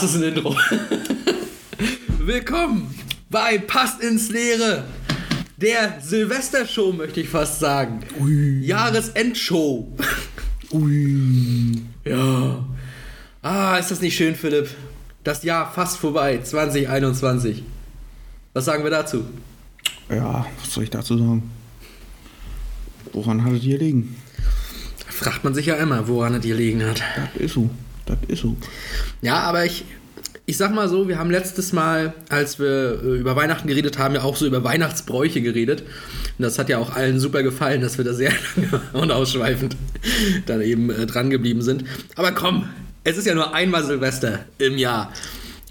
Das ist ein Intro. Willkommen bei Passt ins Leere. Der Silvestershow, möchte ich fast sagen. Jahresendshow. Ui. Ja. Ah, ist das nicht schön, Philipp? Das Jahr fast vorbei, 2021. Was sagen wir dazu? Ja, was soll ich dazu sagen? Woran hat es hier liegen? Fragt man sich ja immer, woran es gelegen hat. Das ist so. Das ist so. Ja, aber ich, ich sag mal so, wir haben letztes Mal, als wir äh, über Weihnachten geredet haben, ja auch so über Weihnachtsbräuche geredet. Und das hat ja auch allen super gefallen, dass wir da sehr lange und ausschweifend dann eben äh, dran geblieben sind. Aber komm, es ist ja nur einmal Silvester im Jahr.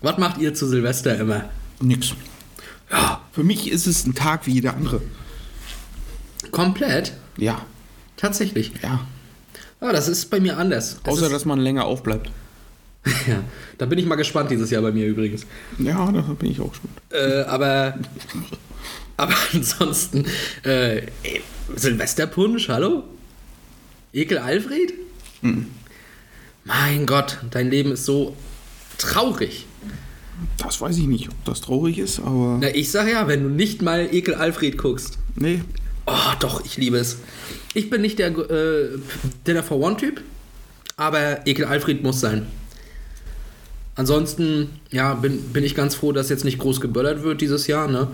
Was macht ihr zu Silvester immer? Nix. Ja, für mich ist es ein Tag wie jeder andere. Komplett? Ja, Tatsächlich. ja. Aber das ist bei mir anders. Es Außer, dass man länger aufbleibt. ja, da bin ich mal gespannt dieses Jahr bei mir übrigens. Ja, da bin ich auch schon. Äh, aber, aber ansonsten, äh, Silvesterpunsch, hallo? Ekel Alfred? Mein Gott, dein Leben ist so traurig. Das weiß ich nicht, ob das traurig ist, aber. Na, ich sag ja, wenn du nicht mal Ekel Alfred guckst. Nee. Oh, doch, ich liebe es. Ich bin nicht der äh, Dinner for One-Typ, aber Ekel Alfred muss sein. Ansonsten, ja, bin, bin ich ganz froh, dass jetzt nicht groß geböllert wird dieses Jahr, ne?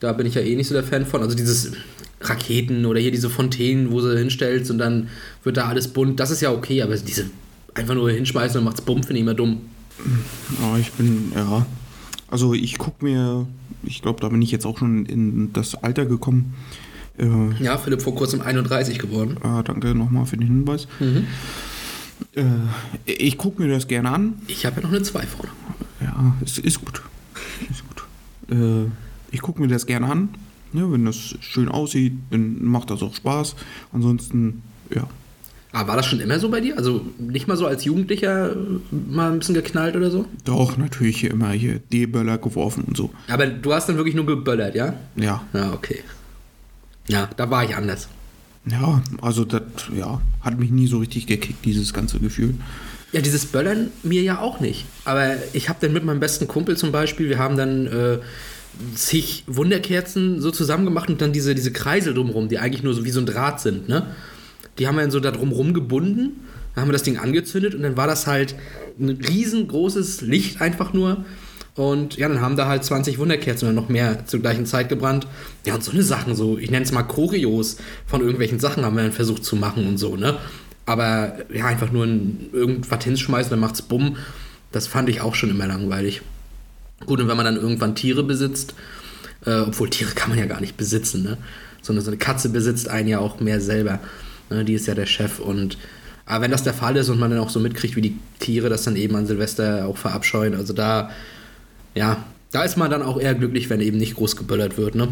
Da bin ich ja eh nicht so der Fan von. Also dieses Raketen oder hier diese Fontänen, wo sie hinstellst und dann wird da alles bunt, das ist ja okay, aber diese einfach nur hinschmeißen und macht's bumm, finde ich immer dumm. Ja, ich bin, ja. Also ich guck mir, ich glaube, da bin ich jetzt auch schon in das Alter gekommen. Äh, Ja, Philipp vor kurzem 31 geworden. ah, danke nochmal für den Hinweis. Äh, ich gucke mir das gerne an. Ich habe ja noch eine 2 vorne. Ja, es ist gut. Ist gut. Äh, ich gucke mir das gerne an. Ja, wenn das schön aussieht, dann macht das auch Spaß. Ansonsten, ja. Aber war das schon immer so bei dir? Also nicht mal so als Jugendlicher äh, mal ein bisschen geknallt oder so? Doch, natürlich hier immer hier D-Böller geworfen und so. Aber du hast dann wirklich nur geböllert, ja? Ja. Ja, okay. Ja, da war ich anders. Ja, also das, ja, hat mich nie so richtig gekickt, dieses ganze Gefühl. Ja, dieses Böllern mir ja auch nicht. Aber ich habe dann mit meinem besten Kumpel zum Beispiel, wir haben dann äh, zig Wunderkerzen so zusammen gemacht und dann diese, diese Kreisel drumherum, die eigentlich nur so wie so ein Draht sind, ne? Die haben wir dann so da drumherum gebunden, dann haben wir das Ding angezündet und dann war das halt ein riesengroßes Licht einfach nur. Und ja, dann haben da halt 20 Wunderkerzen oder noch mehr zur gleichen Zeit gebrannt. Ja, und so eine Sachen, so, ich nenne es mal Choreos von irgendwelchen Sachen haben wir dann versucht zu machen und so, ne? Aber ja, einfach nur ein, irgendwas hinschmeißen, dann macht's bumm. Das fand ich auch schon immer langweilig. Gut, und wenn man dann irgendwann Tiere besitzt, äh, obwohl Tiere kann man ja gar nicht besitzen, ne? Sondern so eine Katze besitzt einen ja auch mehr selber. Ne? Die ist ja der Chef und aber wenn das der Fall ist und man dann auch so mitkriegt, wie die Tiere das dann eben an Silvester auch verabscheuen, also da, ja, da ist man dann auch eher glücklich, wenn eben nicht groß geböllert wird, ne?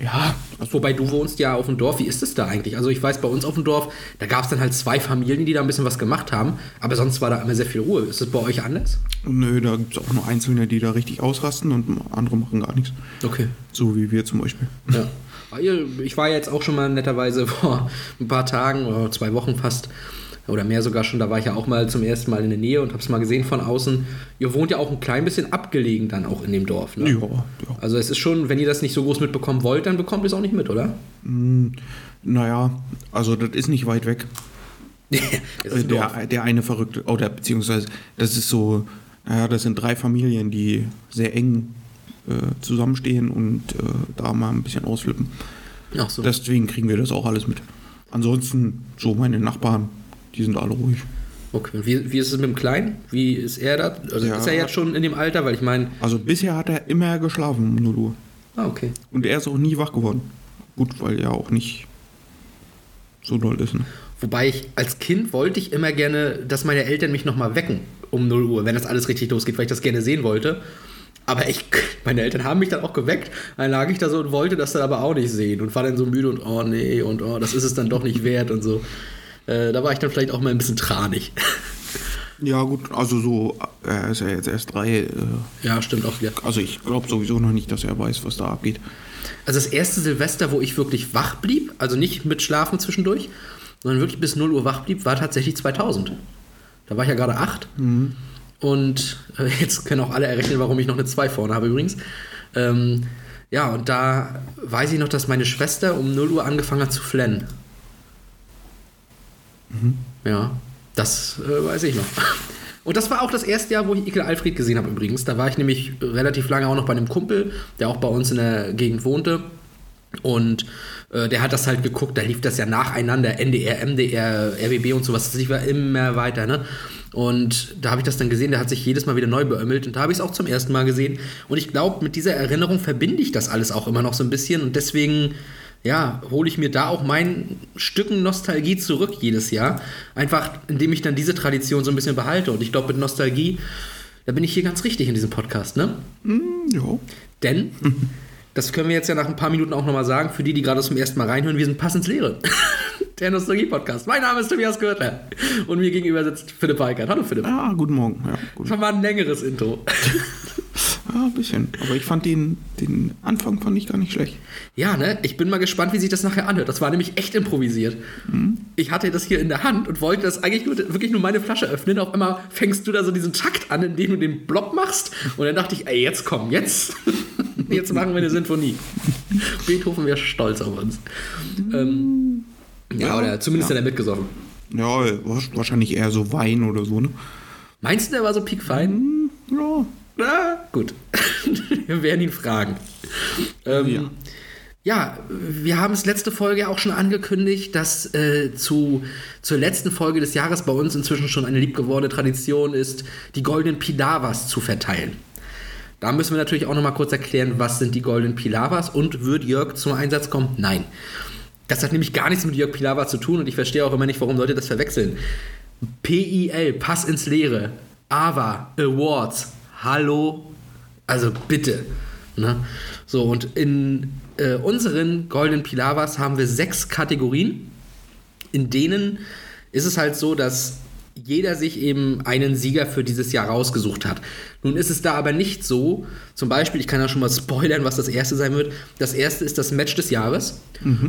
Ja, Wobei du wohnst ja auf dem Dorf, wie ist es da eigentlich? Also ich weiß, bei uns auf dem Dorf, da gab es dann halt zwei Familien, die da ein bisschen was gemacht haben, aber sonst war da immer sehr viel Ruhe. Ist das bei euch anders? nö, da gibt es auch nur Einzelne, die da richtig ausrasten und andere machen gar nichts. Okay. So wie wir zum Beispiel. Ja. Ihr- Ich war jetzt auch schon mal netterweise vor ein paar Tagen oder zwei Wochen fast oder mehr sogar schon, da war ich ja auch mal zum ersten Mal in der Nähe und habe es mal gesehen von außen. Ihr wohnt ja auch ein klein bisschen abgelegen dann auch in dem Dorf. Ne? Ja, ja. Also es ist schon, wenn ihr das nicht so groß mitbekommen wollt, dann bekommt ihr es auch nicht mit, oder? Naja, also das ist nicht weit weg. Ein Dorf. Der, der eine Verrückte, oder beziehungsweise das ist so, naja, das sind drei Familien, die sehr eng äh, zusammenstehen und äh, da mal ein bisschen ausflippen. Ach so. Deswegen kriegen wir das auch alles mit. Ansonsten, so meine Nachbarn, die sind alle ruhig. Okay, und wie, wie ist es mit dem Kleinen? Wie ist er da? Also Ja. ist er jetzt schon in dem Alter? Weil ich meine, Also bisher hat er immer geschlafen um 0 Uhr. ah, okay. Und er ist auch nie wach geworden. Gut, weil er auch nicht so doll ist. Ne? Wobei ich als Kind wollte ich immer gerne, dass meine Eltern mich nochmal wecken um 0 Uhr, wenn das alles richtig losgeht, weil ich das gerne sehen wollte. Aber ich, meine Eltern haben mich dann auch geweckt. Dann lag ich da so und wollte das dann aber auch nicht sehen und war dann so müde und oh nee und oh, das ist es dann doch nicht wert und so. Äh, da war ich dann vielleicht auch mal ein bisschen tranig. Ja, gut, also so, er ist ja jetzt erst drei. Äh, ja, stimmt auch. Ja. also ich glaube sowieso noch nicht, dass er weiß, was da abgeht. Also das erste Silvester, wo ich wirklich wach blieb, also nicht mit Schlafen zwischendurch, sondern wirklich bis 0 Uhr wach blieb, war tatsächlich 2000. Da war ich ja gerade acht. Und äh, jetzt können auch alle errechnen, warum ich noch eine 2 vorne habe übrigens. Ähm, ja, und da weiß ich noch, dass meine Schwester um 0 Uhr angefangen hat zu flennen. Ja, das äh, weiß ich noch. Und das war auch das erste Jahr, wo ich Ikel Alfred gesehen habe übrigens. Da war ich nämlich relativ lange auch noch bei einem Kumpel, der auch bei uns in der Gegend wohnte. Und äh, der hat das halt geguckt, da lief das ja nacheinander, NDR, MDR, RBB und sowas, das ja immer weiter, ne? Und da habe ich das dann gesehen, der hat sich jedes Mal wieder neu beömmelt und da habe ich es auch zum ersten Mal gesehen. Und ich glaube, mit dieser Erinnerung verbinde ich das alles auch immer noch so ein bisschen und deswegen, ja, hole ich mir da auch mein Stücken Nostalgie zurück jedes Jahr. Einfach, indem ich dann diese Tradition so ein bisschen behalte. Und ich glaube, mit Nostalgie, da bin ich hier ganz richtig in diesem Podcast, ne? Ja. Denn, das können wir jetzt ja nach ein paar Minuten auch nochmal sagen, für die, die gerade zum ersten Mal reinhören, wir sind passend ins Leere. Der Nostalgie-Podcast. Mein Name ist Tobias Gürtler. Und mir gegenüber sitzt Philipp Weikert. Hallo Philipp. Ah, guten Morgen. Ja, gut. Schon mal ein längeres Intro. Ja, ein bisschen. Aber ich fand den, den Anfang fand ich gar nicht schlecht. Ja, ne? Ich bin mal gespannt, wie sich das nachher anhört. Das war nämlich echt improvisiert. Ich hatte das hier in der Hand und wollte das eigentlich nur, wirklich nur meine Flasche öffnen. Auf einmal fängst du da so diesen Takt an, indem du den Block machst. Und dann dachte ich, ey, jetzt komm, jetzt. Jetzt machen wir eine Sinfonie. Beethoven wäre stolz auf uns. Ähm, ja, Ja, oder zumindest ja. hat er mitgesoffen. Ja, wahrscheinlich eher so Wein oder so, ne? Meinst du, der war so piekfein? Ja. Na, gut. wir werden ihn fragen. Ähm, ja. Ja. wir haben es letzte Folge auch schon angekündigt, dass äh, zu, zur letzten Folge des Jahres bei uns inzwischen schon eine liebgewordene Tradition ist, die goldenen Pilavas zu verteilen. Da müssen wir natürlich auch noch mal kurz erklären, was sind die goldenen Pilavas und wird Jörg zum Einsatz kommen? Nein. Das hat nämlich gar nichts mit Jörg Pilawa zu tun und ich verstehe auch immer nicht, warum Leute das verwechseln. PIL, Pass ins Leere, AVA, Awards, hallo, also bitte. Ne? So, und in äh, unseren goldenen Pilavas haben wir sechs Kategorien, in denen ist es halt so, dass jeder sich eben einen Sieger für dieses Jahr rausgesucht hat. Nun ist es da aber nicht so, zum Beispiel, ich kann ja schon mal spoilern, was das erste sein wird. Das erste ist das Match des Jahres.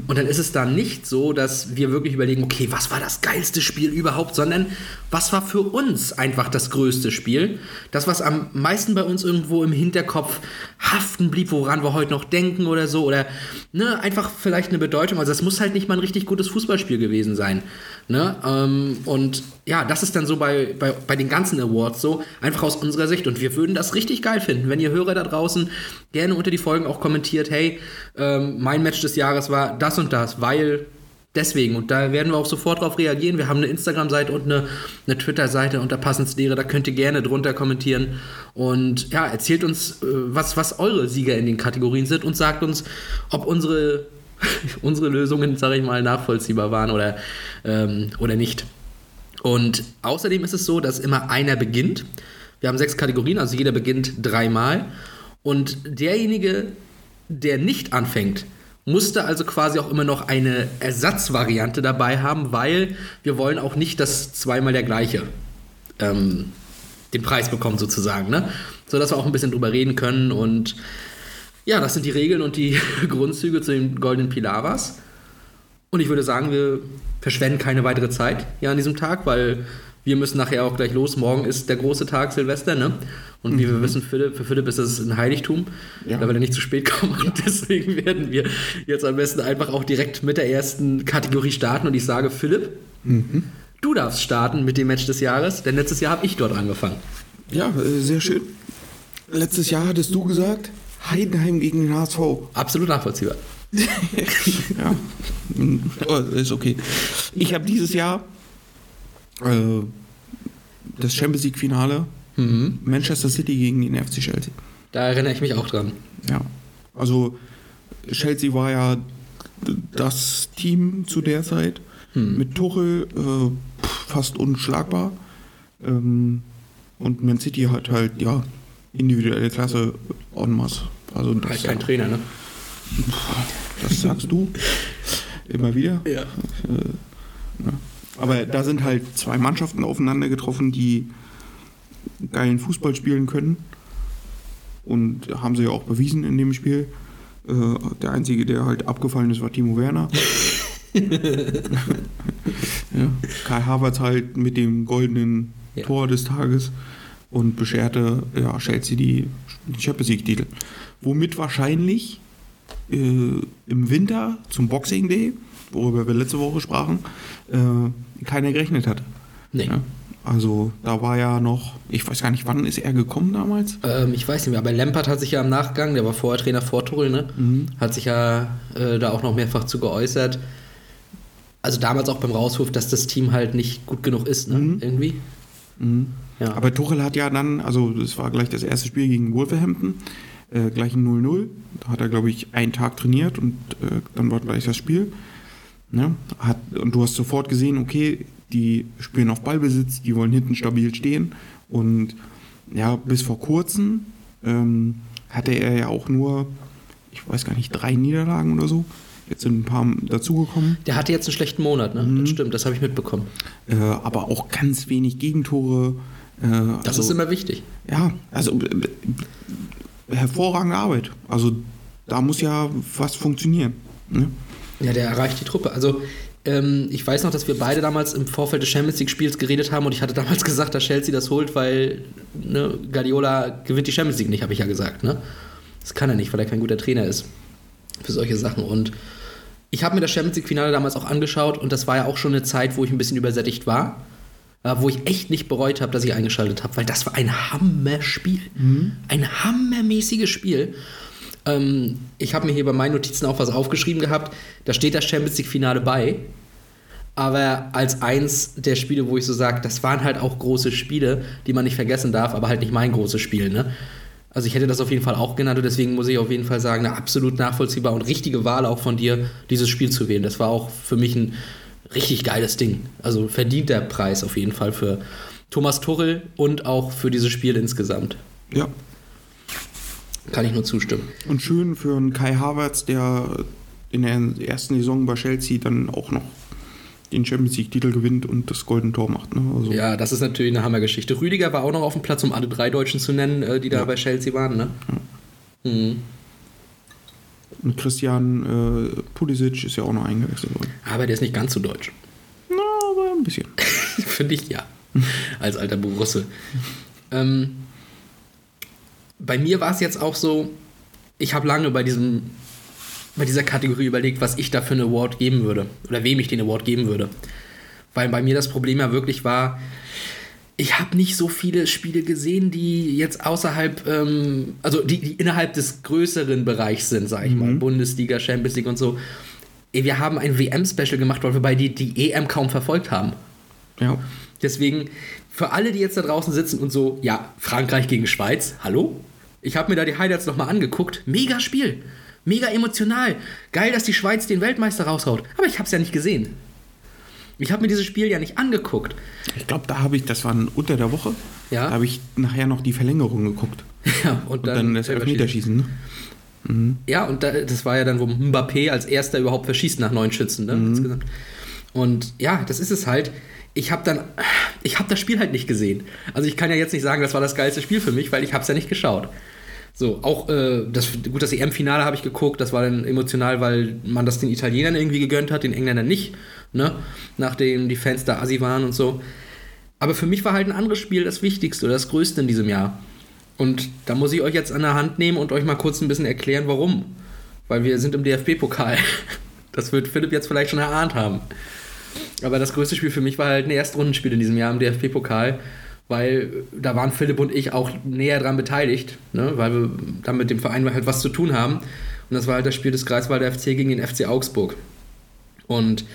Und dann ist es da nicht so, dass wir wirklich überlegen, okay, was war das geilste Spiel überhaupt, sondern was war für uns einfach das größte Spiel? Das, was am meisten bei uns irgendwo im Hinterkopf haften blieb, woran wir heute noch denken oder so, oder ne, einfach vielleicht eine Bedeutung. Also, es muss halt nicht mal ein richtig gutes Fußballspiel gewesen sein. Ne? Ähm, und ja, das ist dann so bei, bei, bei den ganzen Awards so, einfach aus unserer Sicht. Und wir würden das richtig geil finden, wenn ihr Hörer da draußen gerne unter die Folgen auch kommentiert, hey, ähm, mein Match des Jahres war das und das, weil deswegen. Und da werden wir auch sofort drauf reagieren. Wir haben eine Instagram-Seite und eine, eine Twitter-Seite unter Passenslehre. Da könnt ihr gerne drunter kommentieren. Und ja, erzählt uns, äh, was, was eure Sieger in den Kategorien sind und sagt uns, ob unsere, unsere Lösungen, sage ich mal, nachvollziehbar waren oder, ähm, oder nicht. Und außerdem ist es so, dass immer einer beginnt. Wir haben sechs Kategorien, also jeder beginnt dreimal. Und derjenige, der nicht anfängt, musste also quasi auch immer noch eine Ersatzvariante dabei haben, weil wir wollen auch nicht, dass zweimal der gleiche ähm, den Preis bekommt sozusagen, ne? So dass wir auch ein bisschen drüber reden können und ja, das sind die Regeln und die Grundzüge zu den goldenen Pilavas. Und ich würde sagen, wir verschwenden keine weitere Zeit hier an diesem Tag, weil wir müssen nachher auch gleich los. Morgen ist der große Tag Silvester, ne? Und wie wir wissen, Philipp, für Philipp ist das ein Heiligtum, Ja. da will er nicht zu spät kommen. Und deswegen werden wir jetzt am besten einfach auch direkt mit der ersten Kategorie starten. Und ich sage, Philipp, du darfst starten mit dem Match des Jahres, denn letztes Jahr habe ich dort angefangen. Ja, äh, sehr schön. Letztes Jahr hattest du gesagt, Heidenheim gegen den HSV. Absolut nachvollziehbar. Ja, oh, ist okay. Ich habe dieses Jahr äh, das Champions League Finale Manchester City gegen den FC Chelsea. Da erinnere ich mich auch dran. Ja, also Chelsea war ja das Team zu der Zeit. Mit Tuchel äh, fast unschlagbar. Ähm, und Man City hat halt, ja, individuelle Klasse en masse. Also das, Halt kein Trainer, ne? das sagst du immer wieder. Ja. Aber da sind halt zwei Mannschaften aufeinander getroffen, die geilen Fußball spielen können. Und haben sie ja auch bewiesen in dem Spiel. Äh, der Einzige, der halt abgefallen ist, war Timo Werner. ja. Kai Havertz halt mit dem goldenen Ja. Tor des Tages und bescherte ja, Chelsea die, die Champions League-Titel. Womit wahrscheinlich äh, im Winter zum Boxing Day, worüber wir letzte Woche sprachen, äh, keiner gerechnet hatte. Nee. Ja? Also da war ja noch, ich weiß gar nicht, wann ist er gekommen damals? Ähm, ich weiß nicht mehr, aber Lampard hat sich ja im Nachgang, der war vorher Trainer vor Tuchel, ne? Hat sich ja äh, da auch noch mehrfach zu geäußert. Also damals auch beim Rauswurf, dass das Team halt nicht gut genug ist, ne? Irgendwie. Ja. Aber Tuchel hat ja dann, also das war gleich das erste Spiel gegen Wolverhampton, äh, gleich ein 0-0. Da hat er, glaube ich, einen Tag trainiert und äh, dann war gleich das Spiel. Ne? Hat, und du hast sofort gesehen, okay, die spielen auf Ballbesitz, die wollen hinten stabil stehen. Und ja, bis vor kurzem ähm, hatte er ja auch nur, ich weiß gar nicht, drei Niederlagen oder so. Jetzt sind ein paar dazugekommen. Der hatte jetzt einen schlechten Monat, ne? Das stimmt, das habe ich mitbekommen. Äh, aber auch ganz wenig Gegentore. Äh, Das also- ist immer wichtig. Ja, also äh, hervorragende Arbeit. Also da muss ja was funktionieren. Ne? Ja, der erreicht die Truppe. Also, ähm, ich weiß noch, dass wir beide damals im Vorfeld des Champions League-Spiels geredet haben und ich hatte damals gesagt, dass Chelsea das holt, weil ne, Guardiola gewinnt die Champions League nicht, habe ich ja gesagt. Ne? Das kann er nicht, weil er kein guter Trainer ist für solche Sachen. Und ich habe mir das Champions League-Finale damals auch angeschaut und das war ja auch schon eine Zeit, wo ich ein bisschen übersättigt war. Äh, Wo ich echt nicht bereut habe, dass ich eingeschaltet habe, weil das war ein Hammerspiel. Ein hammermäßiges Spiel. Ähm, ich habe mir hier bei meinen Notizen auch was aufgeschrieben gehabt. Da steht das Champions League-Finale bei. Aber als eins der Spiele, wo ich so sage, das waren halt auch große Spiele, die man nicht vergessen darf, aber halt nicht mein großes Spiel. Ne? Also ich hätte das auf jeden Fall auch genannt und deswegen muss ich auf jeden Fall sagen, eine absolut nachvollziehbar und richtige Wahl auch von dir, dieses Spiel zu wählen. Das war auch für mich ein richtig geiles Ding. Also verdient der Preis auf jeden Fall für Thomas Tuchel und auch für dieses Spiel insgesamt. Ja. Kann ich nur zustimmen. Und schön für einen Kai Havertz, der in der ersten Saison bei Chelsea dann auch noch den Champions League-Titel gewinnt und das Goldene Tor macht. Ne? Also, Ja, das ist natürlich eine Hammergeschichte. Rüdiger war auch noch auf dem Platz, um alle drei Deutschen zu nennen, äh, die da bei Chelsea waren. Ne? Mhm. Und Christian äh, Pulisic ist ja auch noch eingewechselt worden. Aber der ist nicht ganz so deutsch. Na, aber ein bisschen. Finde ich ja. Als alter Borusse. Ähm, bei mir war es jetzt auch so, ich habe lange bei diesem bei dieser Kategorie überlegt, was ich da für einen Award geben würde. Oder wem ich den Award geben würde. Weil bei mir das Problem ja wirklich war, ich habe nicht so viele Spiele gesehen, die jetzt außerhalb, ähm, also die, die innerhalb des größeren Bereichs sind, sag ich mal. Bundesliga, Champions League und so. Wir haben ein WM-Special gemacht, weil wir bei die, die EM kaum verfolgt haben. Ja. Deswegen, für alle, die jetzt da draußen sitzen und so, ja, Frankreich gegen Schweiz, hallo? Ich habe mir da die Highlights nochmal angeguckt. Mega Spiel. Mega emotional. Geil, dass die Schweiz den Weltmeister raushaut. Aber ich habe es ja nicht gesehen. Ich habe mir dieses Spiel ja nicht angeguckt. Ich glaube, da habe ich, das war unter der Woche, Ja. da habe ich nachher noch die Verlängerung geguckt. Ja, und, Und dann, das Elfmeterschießen. Ne? Ja, und da, das war ja dann, wo Mbappé als erster überhaupt verschießt nach neun Schützen, ne? Insgesamt. Und ja, das ist es halt. Ich habe dann, ich habe das Spiel halt nicht gesehen. Also ich kann ja jetzt nicht sagen, das war das geilste Spiel für mich, weil ich habe es ja nicht geschaut. So, auch äh, das, gut, das EM-Finale habe ich geguckt, das war dann emotional, weil man das den Italienern irgendwie gegönnt hat, den Engländern nicht, ne? Nachdem die Fans da assi waren und so. Aber für mich war halt ein anderes Spiel das Wichtigste oder das Größte in diesem Jahr. Und da muss ich euch jetzt an der Hand nehmen und euch mal kurz ein bisschen erklären, warum. Weil wir sind im DFB-Pokal. Das wird Philipp jetzt vielleicht schon erahnt haben. Aber das größte Spiel für mich war halt ein Erstrundenspiel in diesem Jahr im DFB-Pokal, weil da waren Philipp und ich auch näher dran beteiligt, ne? weil wir dann mit dem Verein halt was zu tun haben. Und das war halt das Spiel des Greifswalder FC gegen den FC Augsburg. Und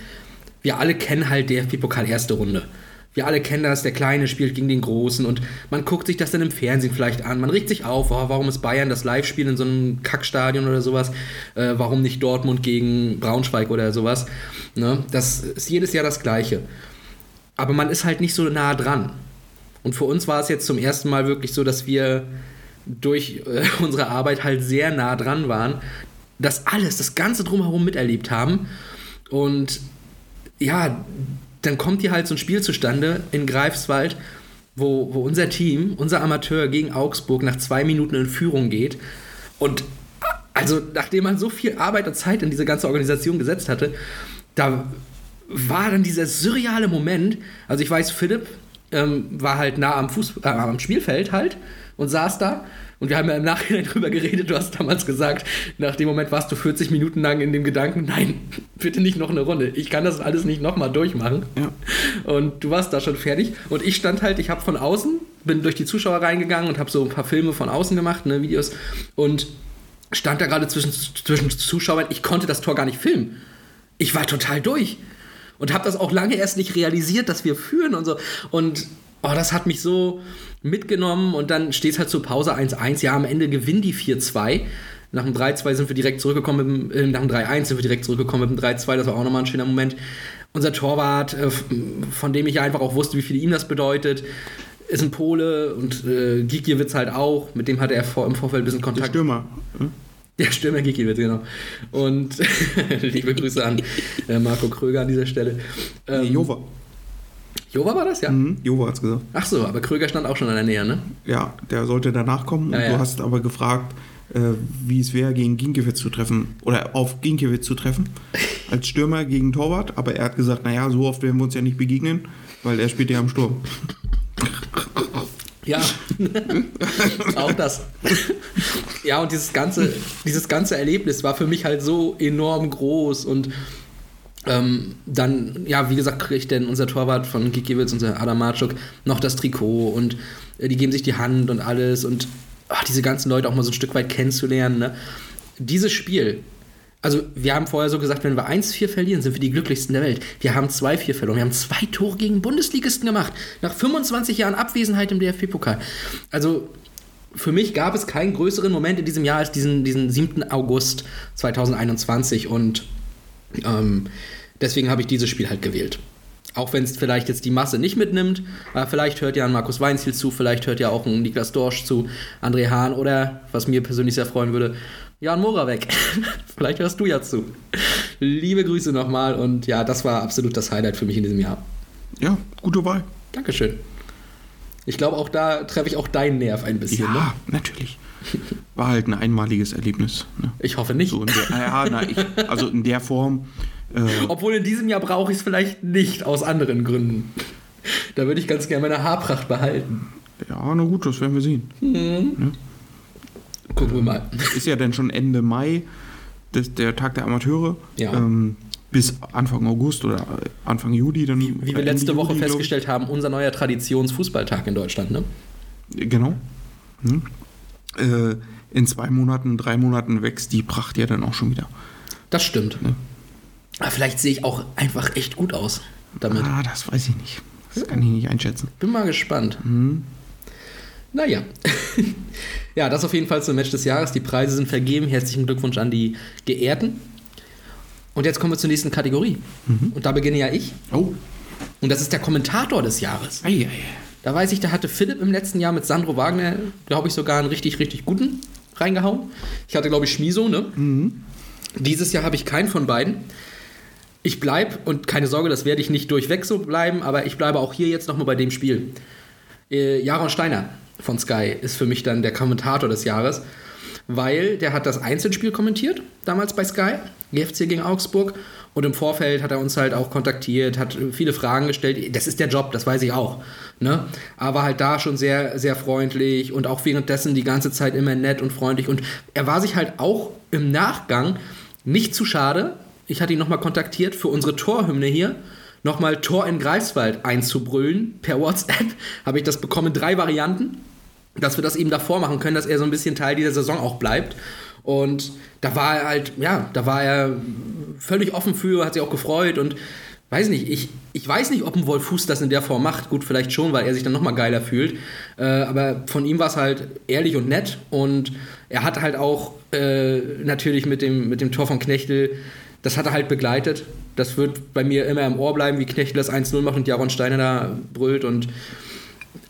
wir alle kennen halt DFB-Pokal erste Runde. Wir alle kennen das, der Kleine spielt gegen den Großen und man guckt sich das dann im Fernsehen vielleicht an. Man regt sich auf, oh, warum ist Bayern das Live-Spiel in so einem Kackstadion oder sowas? Äh, warum nicht Dortmund gegen Braunschweig oder sowas? Ne? Das ist jedes Jahr das Gleiche. Aber man ist halt nicht so nah dran. Und für uns war es jetzt zum ersten Mal wirklich so, dass wir durch äh, unsere Arbeit halt sehr nah dran waren, das alles, das Ganze drumherum miterlebt haben. Und ja, dann kommt hier halt so ein Spiel zustande in Greifswald, wo, wo unser Team, unser Amateur gegen Augsburg nach zwei Minuten in Führung geht. Und also, nachdem man so viel Arbeit und Zeit in diese ganze Organisation gesetzt hatte, da war dann dieser surreale Moment. Also, ich weiß, Philipp ähm, war halt nah am, Fuß, äh, am Spielfeld halt und saß da. Und wir haben ja im Nachhinein drüber geredet. Du hast damals gesagt, nach dem Moment warst du 40 Minuten lang in dem Gedanken, nein, bitte nicht noch eine Runde. Ich kann das alles nicht nochmal durchmachen. Ja. Und du warst da schon fertig. Und ich stand halt, ich habe von außen, bin durch die Zuschauer reingegangen und habe so ein paar Filme von außen gemacht, ne, Videos. Und stand da gerade zwischen, zwischen Zuschauern. Ich konnte das Tor gar nicht filmen. Ich war total durch. Und habe das auch lange erst nicht realisiert, dass wir führen und so. Und oh, das hat mich so mitgenommen. Und dann steht es halt zur Pause 1-1. Ja, am Ende gewinnen die 4-2. Nach dem 3-2 sind wir direkt zurückgekommen, mit dem, äh, nach dem 3-1 sind wir direkt zurückgekommen mit dem 3-2. Das war auch nochmal ein schöner Moment. Unser Torwart, äh, von dem ich einfach auch wusste, wie viel ihm das bedeutet, ist ein Pole und äh, Gikiewicz halt auch. Mit dem hatte er vor, im Vorfeld ein bisschen Der Kontakt. Stürmer. hm? Der Stürmer Gikiewicz, genau. Und liebe Grüße an äh, Marco Kröger an dieser Stelle. Ähm, Nee, Jova. Jova war das, ja? Mhm, Jova hat's gesagt. Ach so, aber Kröger stand auch schon an der Nähe, ne? Ja, der sollte danach kommen. Ja, und ja. du hast aber gefragt, äh, wie es wäre, gegen Ginkiewicz zu treffen. Oder auf Ginkiewicz zu treffen. Als Stürmer gegen Torwart. Aber er hat gesagt, naja, so oft werden wir uns ja nicht begegnen, weil er spielt ja am Sturm. Ja, auch das. ja, und dieses ganze, dieses ganze Erlebnis war für mich halt so enorm groß und ähm, dann, ja, wie gesagt, kriegt denn unser Torwart von Gikiewicz, unser Adam Marczuk, noch das Trikot und äh, die geben sich die Hand und alles und ach, diese ganzen Leute auch mal so ein Stück weit kennenzulernen. Ne? Dieses Spiel, also wir haben vorher so gesagt, wenn wir 1-4 verlieren, sind wir die glücklichsten der Welt. Wir haben 2-4 verloren. Wir haben zwei Tore gegen Bundesligisten gemacht. Nach 25 Jahren Abwesenheit im DFB-Pokal. Also für mich gab es keinen größeren Moment in diesem Jahr als diesen, diesen 7. August 2021 und ähm, deswegen habe ich dieses Spiel halt gewählt. Auch wenn es vielleicht jetzt die Masse nicht mitnimmt, aber vielleicht hört ja ein Markus Weinziel zu, vielleicht hört ja auch ein Niklas Dorsch zu, André Hahn oder, was mir persönlich sehr freuen würde, Jan Moravec. vielleicht hörst du ja zu. Liebe Grüße nochmal und ja, das war absolut das Highlight für mich in diesem Jahr. Ja, gute Wahl. Dankeschön. Ich glaube, auch da treffe ich auch deinen Nerv ein bisschen. Ne? Ja, natürlich. War halt ein einmaliges Erlebnis. Ne? Ich hoffe nicht. So in der, ja, na, ich, also in der Form. Äh, Obwohl in diesem Jahr brauche ich es vielleicht nicht aus anderen Gründen. Da würde ich ganz gerne meine Haarpracht behalten. ja, na gut, das werden wir sehen. Gucken wir mal. Ist ja dann schon Ende Mai das, der Tag der Amateure. Ja. Ähm, bis Anfang August oder Anfang Juli dann. Wie wir Ende letzte Woche Juli, festgestellt haben, unser neuer Traditionsfußballtag in Deutschland, ne? Genau. Hm. Äh, in zwei Monaten, drei Monaten wächst die Pracht ja dann auch schon wieder. Das stimmt. Aber vielleicht sehe ich auch einfach echt gut aus damit. Ah, das weiß ich nicht. Das kann ich nicht einschätzen. Bin mal gespannt. Naja. ja, das auf jeden Fall zum Match des Jahres. Die Preise sind vergeben. Herzlichen Glückwunsch an die Geehrten. Und jetzt kommen wir zur nächsten Kategorie. Und da beginne ja ich. Oh. Und das ist der Kommentator des Jahres. Ei, ei. Da weiß ich, da hatte Philipp im letzten Jahr mit Sandro Wagner, glaube ich, sogar einen richtig, richtig guten reingehauen. Ich hatte, glaube ich, Schmiso, ne? Dieses Jahr habe ich keinen von beiden. Ich bleibe, und keine Sorge, das werde ich nicht durchweg so bleiben, aber ich bleibe auch hier jetzt nochmal bei dem Spiel. Äh, Jaron Steiner von Sky ist für mich dann der Kommentator des Jahres, weil der hat das Einzelspiel kommentiert, damals bei Sky, GFC gegen Augsburg. Und im Vorfeld hat er uns halt auch kontaktiert, hat viele Fragen gestellt. Das ist der Job, das weiß ich auch. Ne? Aber halt da schon sehr, sehr freundlich und auch währenddessen die ganze Zeit immer nett und freundlich. Und er war sich halt auch im Nachgang nicht zu schade. Ich hatte ihn nochmal kontaktiert für unsere Torhymne hier. Nochmal Tor in Greifswald einzubrüllen. Per WhatsApp habe ich das bekommen. Drei Varianten dass wir das eben davor machen können, dass er so ein bisschen Teil dieser Saison auch bleibt. Und da war er halt, ja, da war er völlig offen für, hat sich auch gefreut und weiß nicht, ich, ich weiß nicht, ob ein Wolf Fuß das in der Form macht. Gut, vielleicht schon, weil er sich dann nochmal geiler fühlt. Äh, aber von ihm war es halt ehrlich und nett. Und er hat halt auch äh, natürlich mit dem, mit dem Tor von Knechtel, das hat er halt begleitet. Das wird bei mir immer im Ohr bleiben, wie Knechtel das 1-0 macht und Jaron Steiner da brüllt. Und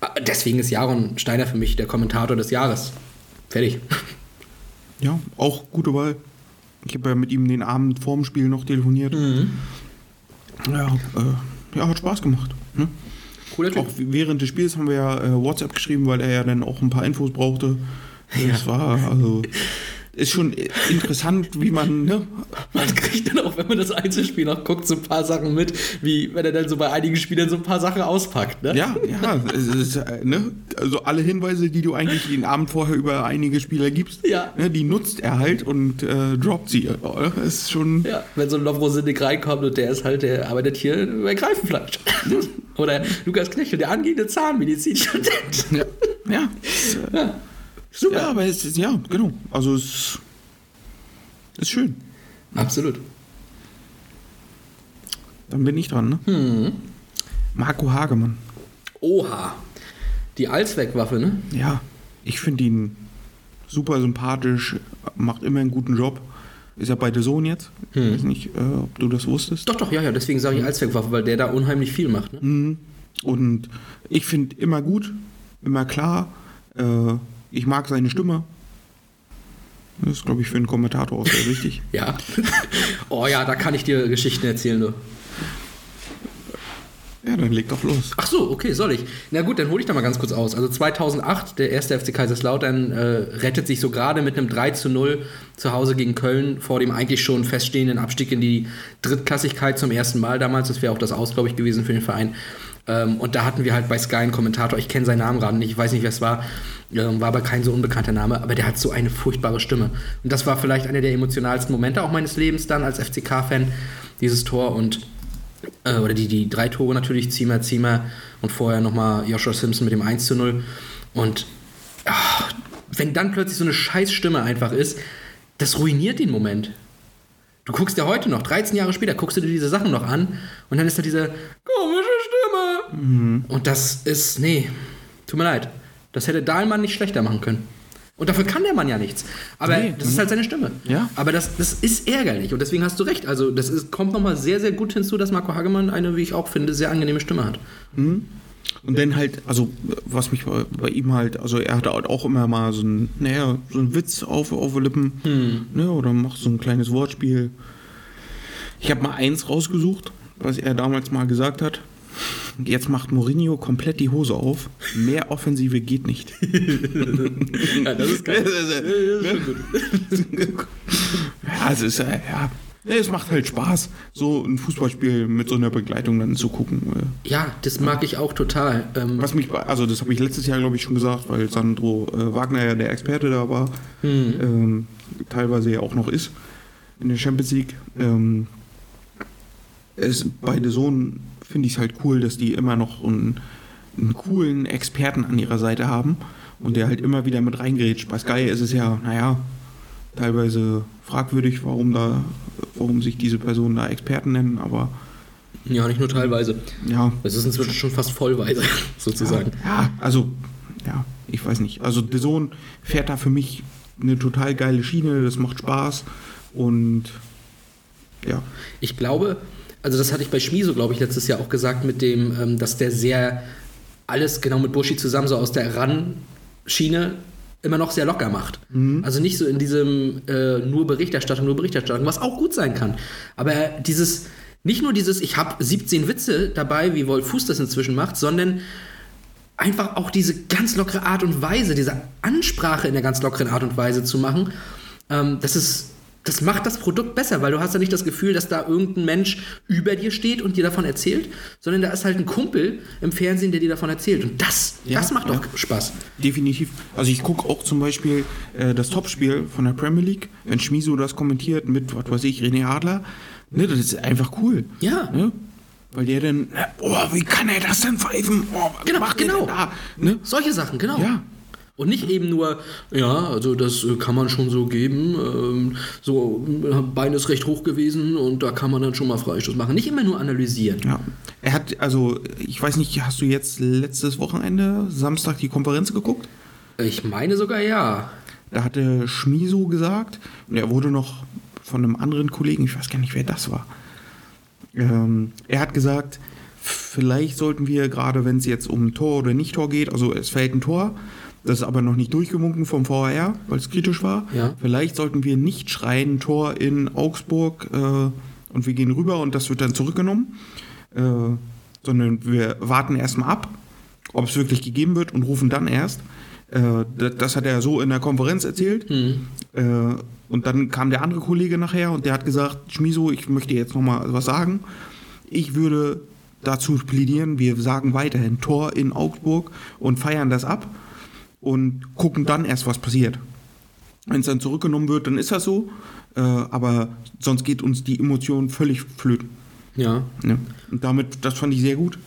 äh, deswegen ist Jaron Steiner für mich der Kommentator des Jahres. Fertig. Ja, auch gute Wahl. Ich habe ja mit ihm den Abend vorm Spiel noch telefoniert. Ja, äh, ja, hat Spaß gemacht. Ne? Cooler Typ. Auch während des Spiels haben wir ja äh, WhatsApp geschrieben, weil er ja dann auch ein paar Infos brauchte. Das war, also, ist schon interessant, wie man, ne? Man kriegt dann auch, wenn man das Einzelspiel noch guckt, so ein paar Sachen mit, wie wenn er dann so bei einigen Spielern so ein paar Sachen auspackt. Ne? Ja, ja, ist, äh, ne? Also alle Hinweise, die du eigentlich den Abend vorher über einige Spieler gibst, Ja. ne, die nutzt er halt und äh, droppt sie. Das ist schon, Ja, wenn so ein Lovrosinnik reinkommt und der ist halt, der arbeitet hier bei Greifenfleisch. Oder Lukas Knechel, der angehende Zahnmedizinstudent. ja, ja, Ja, super. ja, aber es ist, ja, genau. Also es ist schön. Absolut. Dann bin ich dran, ne? Hm. Marco Hagemann. Oha. Die Allzweckwaffe, ne? Ja, ich finde ihn super sympathisch, macht immer einen guten Job. Ist ja bei der Sohn jetzt. Ich weiß nicht, äh, ob du das wusstest. Doch, doch, ja, ja, deswegen sage ich Allzweckwaffe, weil der da unheimlich viel macht. Ne? Und ich finde immer gut, immer klar. Äh, ich mag seine Stimme. Das ist, glaube ich, für einen Kommentator auch sehr wichtig. Ja. oh ja, da kann ich dir Geschichten erzählen, du. Ja, dann leg doch los. Ach so, okay, soll ich. Na gut, dann hole ich da mal ganz kurz aus. Also 2008, der erste FC Kaiserslautern äh, rettet sich so gerade mit einem 3 zu 0 zu Hause gegen Köln vor dem eigentlich schon feststehenden Abstieg in die Drittklassigkeit zum ersten Mal damals. Das wäre auch das Aus, glaube ich, gewesen für den Verein. Ähm, und da hatten wir halt bei Sky einen Kommentator, ich kenne seinen Namen gerade nicht, ich weiß nicht, wer es war, war aber kein so unbekannter Name, aber der hat so eine furchtbare Stimme. Und das war vielleicht einer der emotionalsten Momente auch meines Lebens dann als FCK-Fan, dieses Tor und äh, oder die, die drei Tore natürlich, Ziemer, Ziemer und vorher nochmal Joshua Simpson mit dem 1 zu 0. Und ach, wenn dann plötzlich so eine Scheißstimme einfach ist, das ruiniert den Moment. Du guckst ja heute noch, 13 Jahre später, guckst du dir diese Sachen noch an und dann ist da diese komische Stimme. Und das ist, nee, tut mir leid. Das hätte Dahlmann nicht schlechter machen können. Und dafür kann der Mann ja nichts. Aber Nee, das ist halt seine Stimme. Ja. Aber das, das ist ärgerlich und deswegen hast du recht. Also das ist, kommt nochmal sehr, sehr gut hinzu, dass Marco Hagemann eine, wie ich auch finde, sehr angenehme Stimme hat. Und dann halt, also was mich bei, ihm halt, also er hat halt auch immer mal so ein, naja, so ein Witz auf, auf den Lippen, ne, oder macht so ein kleines Wortspiel. Ich habe mal eins rausgesucht, was er damals mal gesagt hat. Jetzt macht Mourinho komplett die Hose auf. Mehr Offensive geht nicht. Ja, das ist geil. Ja, es ist, ja, ja, es macht halt Spaß, so ein Fußballspiel mit so einer Begleitung dann zu gucken. äh. Ja, das mag ich auch total. Ähm, Was mich, also das habe ich letztes Jahr, glaube ich, schon gesagt, weil Sandro äh, Wagner ja der Experte da war, ähm, teilweise ja auch noch ist in der Champions League. Ähm, es, bei The Zone finde ich es halt cool, dass die immer noch einen, einen coolen Experten an ihrer Seite haben und der halt immer wieder mit reingrätscht. Bei Sky ist es ja, naja, teilweise fragwürdig, warum da, warum sich diese Personen da Experten nennen, aber ja, nicht nur teilweise. ja, Es ist inzwischen schon fast vollweise, sozusagen. Ja, also, ja, ich weiß nicht. Also, der Sohn fährt da für mich eine total geile Schiene, das macht Spaß und ja, Ich glaube, also das hatte ich bei Schmiso, glaube ich, letztes Jahr auch gesagt, mit dem, ähm, dass der sehr alles genau mit Buschi zusammen so aus der Ran-Schiene immer noch sehr locker macht. Also nicht so in diesem äh, nur Berichterstattung, nur Berichterstattung, was auch gut sein kann. Aber dieses, nicht nur dieses, ich habe 17 Witze dabei, wie Wolf Fuß das inzwischen macht, sondern einfach auch diese ganz lockere Art und Weise, diese Ansprache in der ganz lockeren Art und Weise zu machen, ähm, das ist, das macht das Produkt besser, weil du hast ja nicht das Gefühl, dass da irgendein Mensch über dir steht und dir davon erzählt, sondern da ist halt ein Kumpel im Fernsehen, der dir davon erzählt. Und das, Ja, das macht ja. doch Spaß. definitiv. Also, ich gucke auch zum Beispiel äh, das Topspiel von der Premier League, wenn Schmiso das kommentiert mit, was weiß ich, René Adler. Ne, das ist einfach cool. Ja. Ne? Weil der dann, oh, wie kann er das denn pfeifen? Oh, Genau, genau. da? Ne? Solche Sachen, genau. Ja. Und nicht eben nur, ja, also das äh, kann man schon so geben, ähm, so Bein ist recht hoch gewesen und da kann man dann schon mal Freistoß machen. Nicht immer nur analysieren. Ja. Er hat, also, ich weiß nicht, hast du jetzt letztes Wochenende, Samstag, die Konferenz geguckt? Ich meine sogar ja. Da hatte Schmiso gesagt, und er wurde noch von einem anderen Kollegen, ich weiß gar nicht, wer das war. Ähm, er hat gesagt, vielleicht sollten wir, gerade wenn es jetzt um Tor oder Nicht-Tor geht, also es fällt ein Tor, das ist aber noch nicht durchgewunken vom VAR, weil es kritisch war. Ja. Vielleicht sollten wir nicht schreien, Tor in Augsburg äh, und wir gehen rüber und das wird dann zurückgenommen, äh, sondern wir warten erstmal ab, ob es wirklich gegeben wird und rufen dann erst. Äh, das, das hat er so in der Konferenz erzählt. Äh, und dann kam der andere Kollege nachher und der hat gesagt, Schmiso, ich möchte jetzt nochmal was sagen. Ich würde dazu plädieren, wir sagen weiterhin Tor in Augsburg und feiern das ab und gucken dann erst, was passiert. Wenn es dann zurückgenommen wird, dann ist das so. Äh, aber sonst geht uns die Emotion völlig flöten. Ja. Ne? Und damit, das fand ich sehr gut.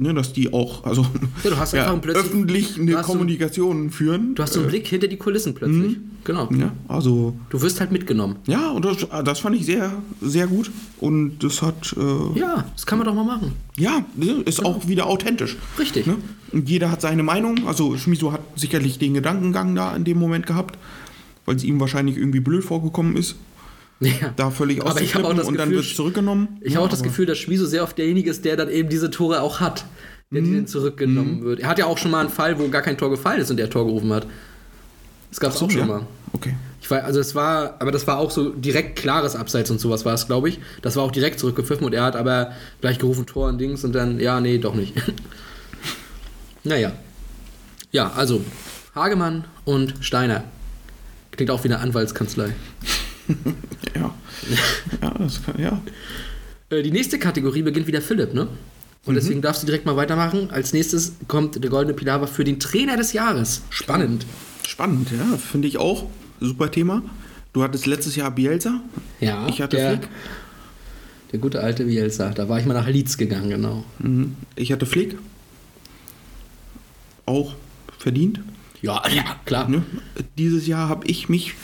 Ne, dass die auch, also Ja, du hast plötzlich- öffentlich eine hast so- Kommunikation führen. Du hast so einen Blick hinter die Kulissen plötzlich. Genau. Ja, also Du wirst halt mitgenommen. ja, und das, das fand ich sehr, sehr gut. Und das hat, äh, Ja, das kann man doch mal machen. ja, ne, ist auch wieder authentisch. Richtig. Ne? Und jeder hat seine Meinung. Also Schmiso hat sicherlich den Gedankengang da in dem Moment gehabt, weil es ihm wahrscheinlich irgendwie blöd vorgekommen ist, Ja. da völlig Aber ich das und dann Gefühl, wird es zurückgenommen. Ich Ja, habe auch das Gefühl, dass Schmiso sehr oft derjenige ist, der dann eben diese Tore auch hat. Der Mhm. die dann zurückgenommen wird. Er hat ja auch schon mal einen Fall, wo gar kein Tor gefallen ist und der Tor gerufen hat. Das gab es So, auch schon ja. mal. Okay. Ich war, also es war, aber das war auch so direkt klares Abseits und sowas war es, glaube ich. Das war auch direkt zurückgepfiffen und er hat aber gleich gerufen Tor und Dings und dann, ja, nee, doch nicht. naja. Ja, also Hagemann und Steiner. Klingt auch wie eine Anwaltskanzlei. Ja. ja, das kann, ja. Äh, Die nächste Kategorie beginnt wieder Philipp, ne? Und deswegen darfst du direkt mal weitermachen. Als nächstes kommt der Goldene Pilawa für den Trainer des Jahres. Spannend. Spannend, ja, finde ich auch. Super Thema. Du hattest letztes Jahr Bielsa. Ja, Ich hatte der, Flick. der gute alte Bielsa. Da war ich mal nach Leeds gegangen, genau. Mhm. Ich hatte Flick. Auch verdient. Ja, ja, klar. Ne? Dieses Jahr habe ich mich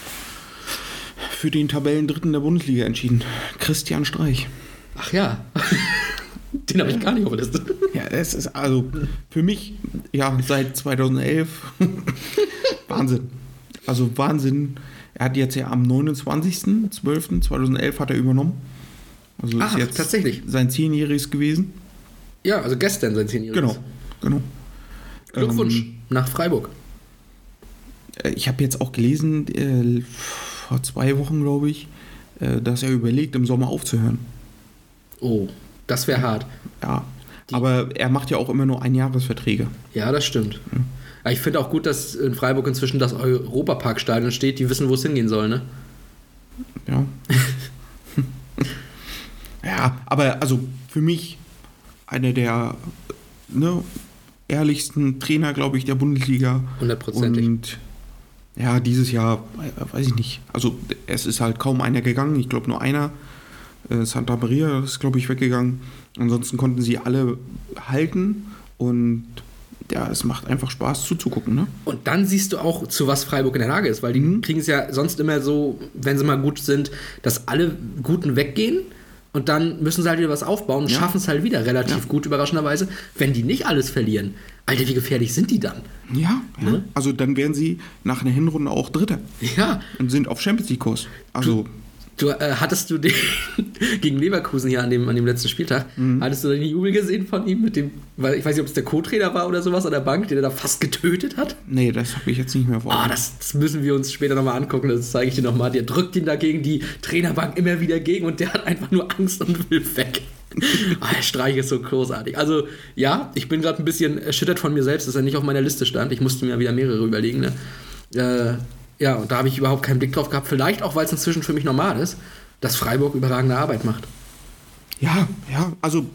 für den Tabellendritten der Bundesliga entschieden. Christian Streich. Ach ja. Den habe ich gar nicht auf der Liste. Ja, es ist also für mich, ja, seit 2011 Wahnsinn. Also Wahnsinn. Er hat jetzt ja am 29.12.2011 hat er übernommen. Also ist jetzt tatsächlich. sein Zehnjähriges gewesen. Ja, also gestern sein Zehnjähriges. Genau, genau. Glückwunsch Ähm, nach Freiburg. Äh, Ich habe jetzt auch gelesen, äh, vor zwei Wochen, glaube ich, äh, dass er überlegt, im Sommer aufzuhören. Oh, das wäre hart. Ja. Aber er macht ja auch immer nur Einjahresverträge. Ja, das stimmt. Aber ich finde auch gut, dass in Freiburg inzwischen das Europaparkstadion steht. Die wissen, wo es hingehen soll, ne? Ja. ja, aber also für mich einer der ne, ehrlichsten Trainer, glaube ich, der Bundesliga. Hundertprozentig. Und ja, dieses Jahr, äh, weiß ich nicht. Also es ist halt kaum einer gegangen. Ich glaube nur einer. Äh, Santa Maria ist, glaube ich, weggegangen. Ansonsten konnten sie alle halten und ja, es macht einfach Spaß zuzugucken, ne? Und dann siehst du auch, zu was Freiburg in der Lage ist, weil die Mhm. kriegen es ja sonst immer so, wenn sie mal gut sind, dass alle Guten weggehen und dann müssen sie halt wieder was aufbauen und Ja. schaffen es halt wieder relativ gut, überraschenderweise. Wenn die nicht alles verlieren, Alter, wie gefährlich sind die dann? Ja, ja. Ne? Also dann wären sie nach einer Hinrunde auch Dritter Ja, und sind auf Champions League Kurs. Also du äh, hattest du den gegen Leverkusen hier an dem, an dem letzten Spieltag, Mhm. hattest du den Jubel gesehen von ihm mit dem, weil ich weiß nicht, ob es der Co-Trainer war oder sowas an der Bank, den er da fast getötet hat? nee, das habe ich jetzt nicht mehr vor. Ah, das, das müssen wir uns später nochmal angucken, das zeige ich dir nochmal. Der drückt ihn dagegen die Trainerbank immer wieder gegen und der hat einfach nur Angst und will weg. ah, der Streich ist so großartig. Also, ja, ich bin gerade ein bisschen erschüttert von mir selbst, dass er nicht auf meiner Liste stand. Ich musste mir wieder mehrere überlegen. Ne? Äh, ja, und da habe ich überhaupt keinen Blick drauf gehabt. Vielleicht auch, weil es inzwischen für mich normal ist, dass Freiburg überragende Arbeit macht. Ja, ja, also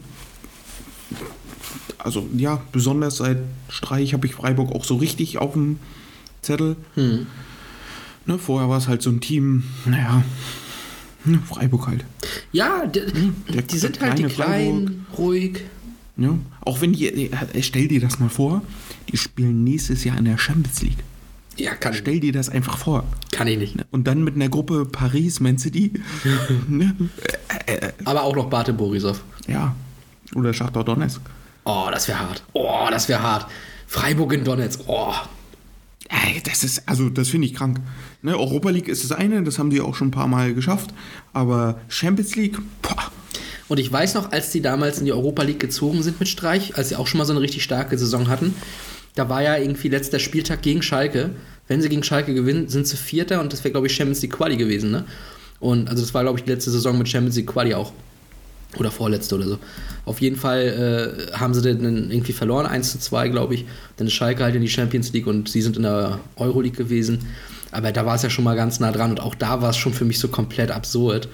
also ja, besonders seit Streich habe ich Freiburg auch so richtig auf dem Zettel. Hm. Ne, vorher war es halt so ein Team, naja, ne, Freiburg halt. Ja, die, der- die sind halt die kleine kleinen, ruhig. Ja? Auch wenn die, äh, stell dir das mal vor, die spielen nächstes Jahr in der Champions League. Ja, kann, Stell dir das einfach vor. kann ich nicht. Und dann mit einer Gruppe Paris, Man City. ne? Aber auch noch Bate Borisov. Ja. Oder Schachtar Donetsk. Oh, das wäre hart. Oh, das wäre hart. Freiburg in Donetsk. Oh. Ey, das ist, also das finde ich krank. Ne, Europa League ist das eine, das haben die auch schon ein paar Mal geschafft. Aber Champions League, boah. Und ich weiß noch, als die damals in die Europa League gezogen sind mit Streich, als sie auch schon mal so eine richtig starke Saison hatten, da war ja irgendwie letzter Spieltag gegen Schalke. Wenn sie gegen Schalke gewinnen, sind sie Vierter und das wäre, glaube ich, Champions League Quali gewesen, ne? Und also das war, glaube ich, die letzte Saison mit Champions League Quali auch. Oder vorletzte oder so. Auf jeden Fall äh, haben sie dann irgendwie verloren, 1 zu 2, glaube ich. Dann ist Schalke halt in die Champions League und sie sind in der Euroleague gewesen. Aber da war es ja schon mal ganz nah dran und auch da war es schon für mich so komplett absurd.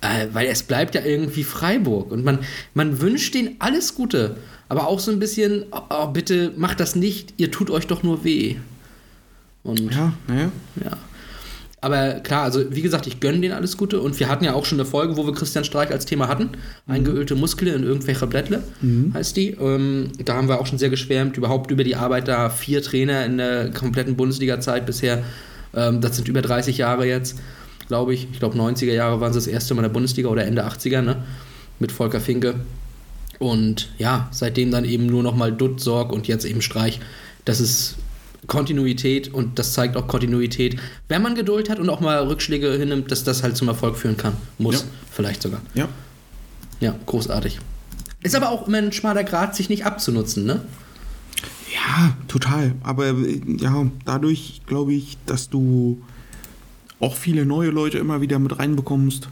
Äh, weil es bleibt ja irgendwie Freiburg und man, man wünscht denen alles Gute, aber auch so ein bisschen, oh, oh, bitte macht das nicht, ihr tut euch doch nur weh. Und Ja, naja. ja. Aber klar, also wie gesagt, ich gönne denen alles Gute und wir hatten ja auch schon eine Folge, wo wir Christian Streich als Thema hatten. Eingeölte Muskeln in irgendwelcher Blättle heißt die. Ähm, da haben wir auch schon sehr geschwärmt, überhaupt über die Arbeit da. Vier Trainer in der kompletten Bundesliga-Zeit bisher. Ähm, das sind über 30 Jahre jetzt, glaube ich. Ich glaube, 90er Jahre waren sie das erste Mal in der Bundesliga oder Ende 80er, ne? Mit Volker Finke. Und ja, seitdem dann eben nur noch mal Dutt, Sorg und jetzt eben Streich. Das ist Kontinuität und das zeigt auch Kontinuität, wenn man Geduld hat und auch mal Rückschläge hinnimmt, dass das halt zum Erfolg führen kann. Muss, Ja. vielleicht sogar. Ja. Ja, großartig. Ist aber auch immer ein schmaler Grad, sich nicht abzunutzen, ne? Ja, total. Aber ja, dadurch glaube ich, dass du auch viele neue Leute immer wieder mit reinbekommst.